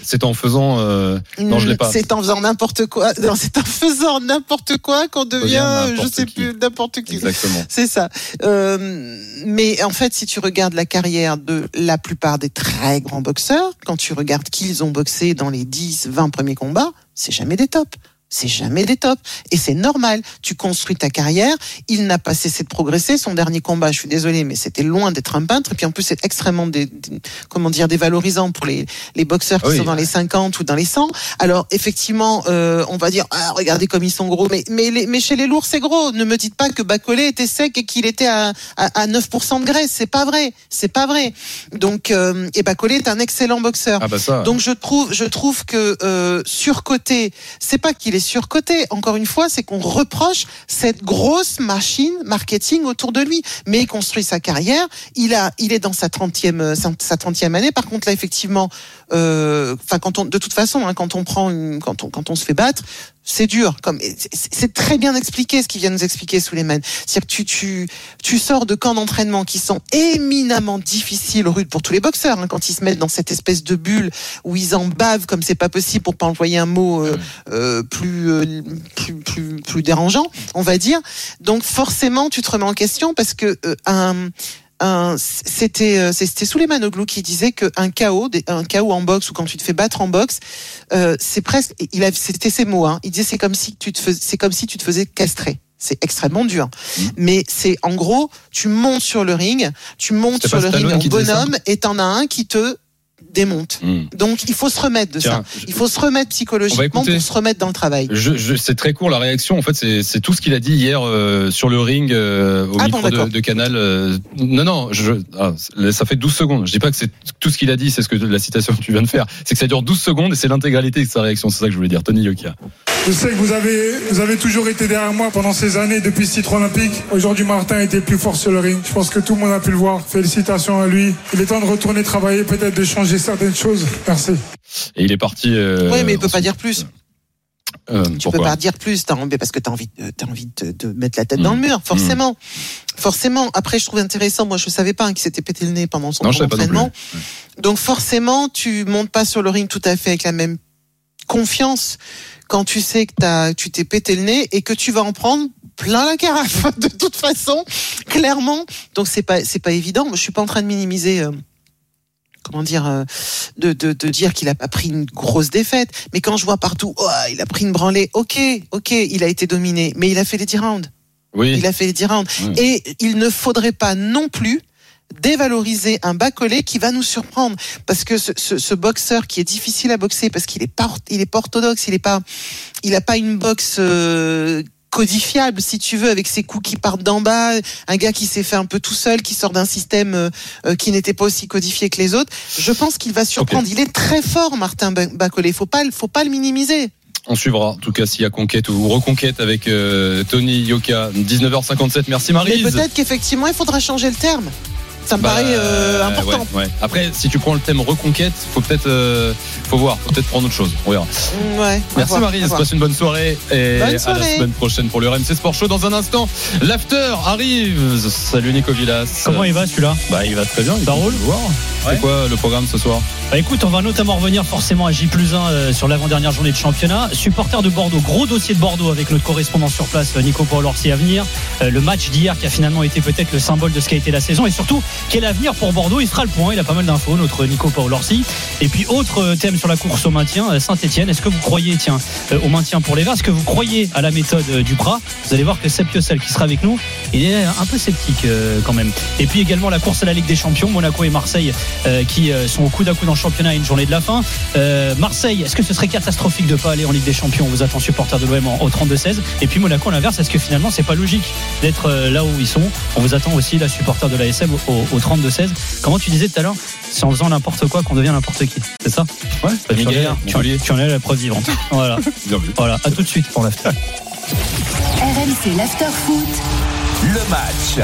C'est en faisant. Euh, non, je l'ai pas. C'est en faisant n'importe quoi. Non, c'est en faisant n'importe quoi qu'on devient, Devient je sais qui. plus, n'importe qui. Exactement. C'est ça. Euh, mais en fait, si tu regardes la carrière de la plupart des très grands boxeurs, quand tu regardes qui ils ont boxé dans les 10, 20 premiers combats, c'est jamais des tops. C'est jamais des tops. Et c'est normal. Tu construis ta carrière. Il n'a pas cessé de progresser. Son dernier combat, je suis désolé, mais c'était loin d'être un peintre. Et puis en plus, c'est extrêmement, dé- dé- comment dire, dévalorisant pour les, les boxeurs qui oui. sont dans les 50 ou dans les 100. Alors effectivement, euh, on va dire, ah, regardez comme ils sont gros. Mais, mais, les- mais chez les lourds, c'est gros. Ne me dites pas que Bacolé était sec et qu'il était à, à, à 9% de graisse. C'est pas vrai. C'est pas vrai. Donc, euh, et Bacolé est un excellent boxeur. Ah bah ça. Donc je trouve, je trouve que euh, surcoté, c'est pas qu'il est surcoté. Encore une fois, c'est qu'on reproche cette grosse machine marketing autour de lui. Mais il construit sa carrière. Il a, il est dans sa 30e, euh, sa sa 30e année. Par contre, là, effectivement, enfin, quand on, de toute façon, hein, quand on prend, une, quand on, quand on se fait battre, c'est dur. Comme c'est- très bien expliqué ce qu'il vient nous expliquer Souleymane. C'est-à-dire que tu, tu, tu sors de camps d'entraînement qui sont éminemment difficiles, rudes pour tous les boxeurs, hein, quand ils se mettent dans cette espèce de bulle où ils en bavent comme c'est pas possible pour pas employer un mot euh, euh, plus, euh, plus plus plus dérangeant, on va dire. Donc forcément, tu te remets en question parce que euh, un- c'était euh, c'était Souleymane Oglou qui disait qu'un KO des- un KO en boxe ou quand tu te fais battre en boxe euh, c'est presque il a c'était ses mots hein, il disait c'est comme si tu te fais, c'est comme si tu te faisais castrer c'est extrêmement dur. Mmh. Mais c'est en gros, tu montes sur le ring, tu montes sur le ring en bonhomme et t'en as un qui te démonte. Hmm. Donc il faut se remettre de Tiens, ça. Il faut se remettre psychologiquement pour se remettre dans le travail. Je, je- c'est très court la réaction. En fait, c'est, c'est tout ce qu'il a dit hier euh, sur le ring euh, au Ah micro bon, de, Canal. euh, non, non, je, ah, ça fait 12 secondes. Je dis pas que c'est tout ce qu'il a dit, c'est ce que la citation que tu viens de faire. C'est que ça dure 12 secondes et c'est l'intégralité de sa réaction. C'est ça que je voulais dire. Tony Yokia. Je sais que vous avez, vous avez toujours été derrière moi pendant ces années depuis ce titre olympique. Aujourd'hui, Martin était plus fort sur le ring. Je pense que tout le monde a pu le voir. Félicitations à lui. Il est temps de retourner travailler, peut-être de changer certaines choses. Merci. Et il est parti. Euh, oui, mais il peut pas dire plus. euh, Tu peux pas dire plus, parce que tu as envie, de- t'as envie de, de mettre la tête dans le mur, forcément. Forcément. Après, je trouve intéressant, moi je savais pas hein, qu'il s'était pété le nez pendant son Non, entraînement. Donc forcément, tu montes pas sur le ring tout à fait avec la même confiance quand tu sais que t'as, tu t'es pété le nez et que tu vas en prendre plein la carafe de toute façon, clairement. Donc c'est pas c'est pas évident. Moi, je suis pas en train de minimiser. euh, comment dire, euh, de, de, de dire qu'il a pas pris une grosse défaite. Mais quand je vois partout, oh, il a pris une branlée, ok, ok, il a été dominé, mais il a fait les 10 rounds. Oui. Il a fait les 10 rounds. Oui. Et il ne faudrait pas non plus dévaloriser un bas collé qui va nous surprendre parce que ce, ce, ce boxeur qui est difficile à boxer parce qu'il est pas il est pas orthodoxe il est pas il a pas une boxe euh, codifiable si tu veux avec ses coups qui partent d'en bas un gars qui s'est fait un peu tout seul qui sort d'un système euh, euh, qui n'était pas aussi codifié que les autres je pense qu'il va surprendre il est très fort Martin Ba- Bacolé faut pas faut pas le minimiser On suivra, en tout cas, s'il y a conquête ou reconquête avec euh, Tony Yoka. 19h57. Merci mais Maryse. peut-être qu'effectivement il faudra changer le terme Ça me Bah, paraît euh, important. ouais, ouais. Après, si tu prends le thème reconquête, faut peut-être, euh, faut voir, faut peut-être prendre autre chose. On verra. Mm, Ouais, Merci voir, Marie, passe une bonne soirée et Bonne à la soirée. semaine prochaine pour le RMC Sport Show. Dans un instant, l'after arrive. Salut Nico Villas. Comment il va celui-là? Bah, il va très bien. Ça roule? voir. Ouais. C'est quoi le programme ce soir? Bah écoute, on va notamment revenir forcément à J plus 1 sur l'avant-dernière journée de championnat. Supporter de Bordeaux, gros dossier de Bordeaux avec notre correspondant sur place, euh, Nico Paul Orsi à venir. Euh, le match d'hier qui a finalement été peut-être le symbole de ce qu'a été la saison et surtout quel avenir pour Bordeaux. Il fera le point, il a pas mal d'infos, notre Nico Paul Orsi. Et puis autre euh, thème sur la course au maintien, euh, Saint-Etienne. Est-ce que vous croyez, tiens, euh, au maintien pour les Verts? Est-ce que vous croyez à la méthode du Prat? Vous allez voir que Seb Piocel qui sera avec nous, il est un peu sceptique quand même. Et puis également la course à la Ligue des Champions, Monaco et Marseille qui sont au coude à coude en championnat à une journée de la fin. Marseille, est-ce que ce serait catastrophique de pas aller en Ligue des Champions? On vous attend supporter de l'OM au 32-16. Et puis Monaco à l'inverse, est-ce que finalement c'est pas logique d'être là où ils sont? On vous attend aussi la supporter de l'ASM au, au 32-16. Comment tu disais tout à l'heure C'est en faisant n'importe quoi qu'on devient n'importe qui. C'est ça? Ouais, Miguel, tu, tu en es la preuve vivante. Voilà. Voilà, à tout de suite pour l'after. RMC l'after foot. Le match.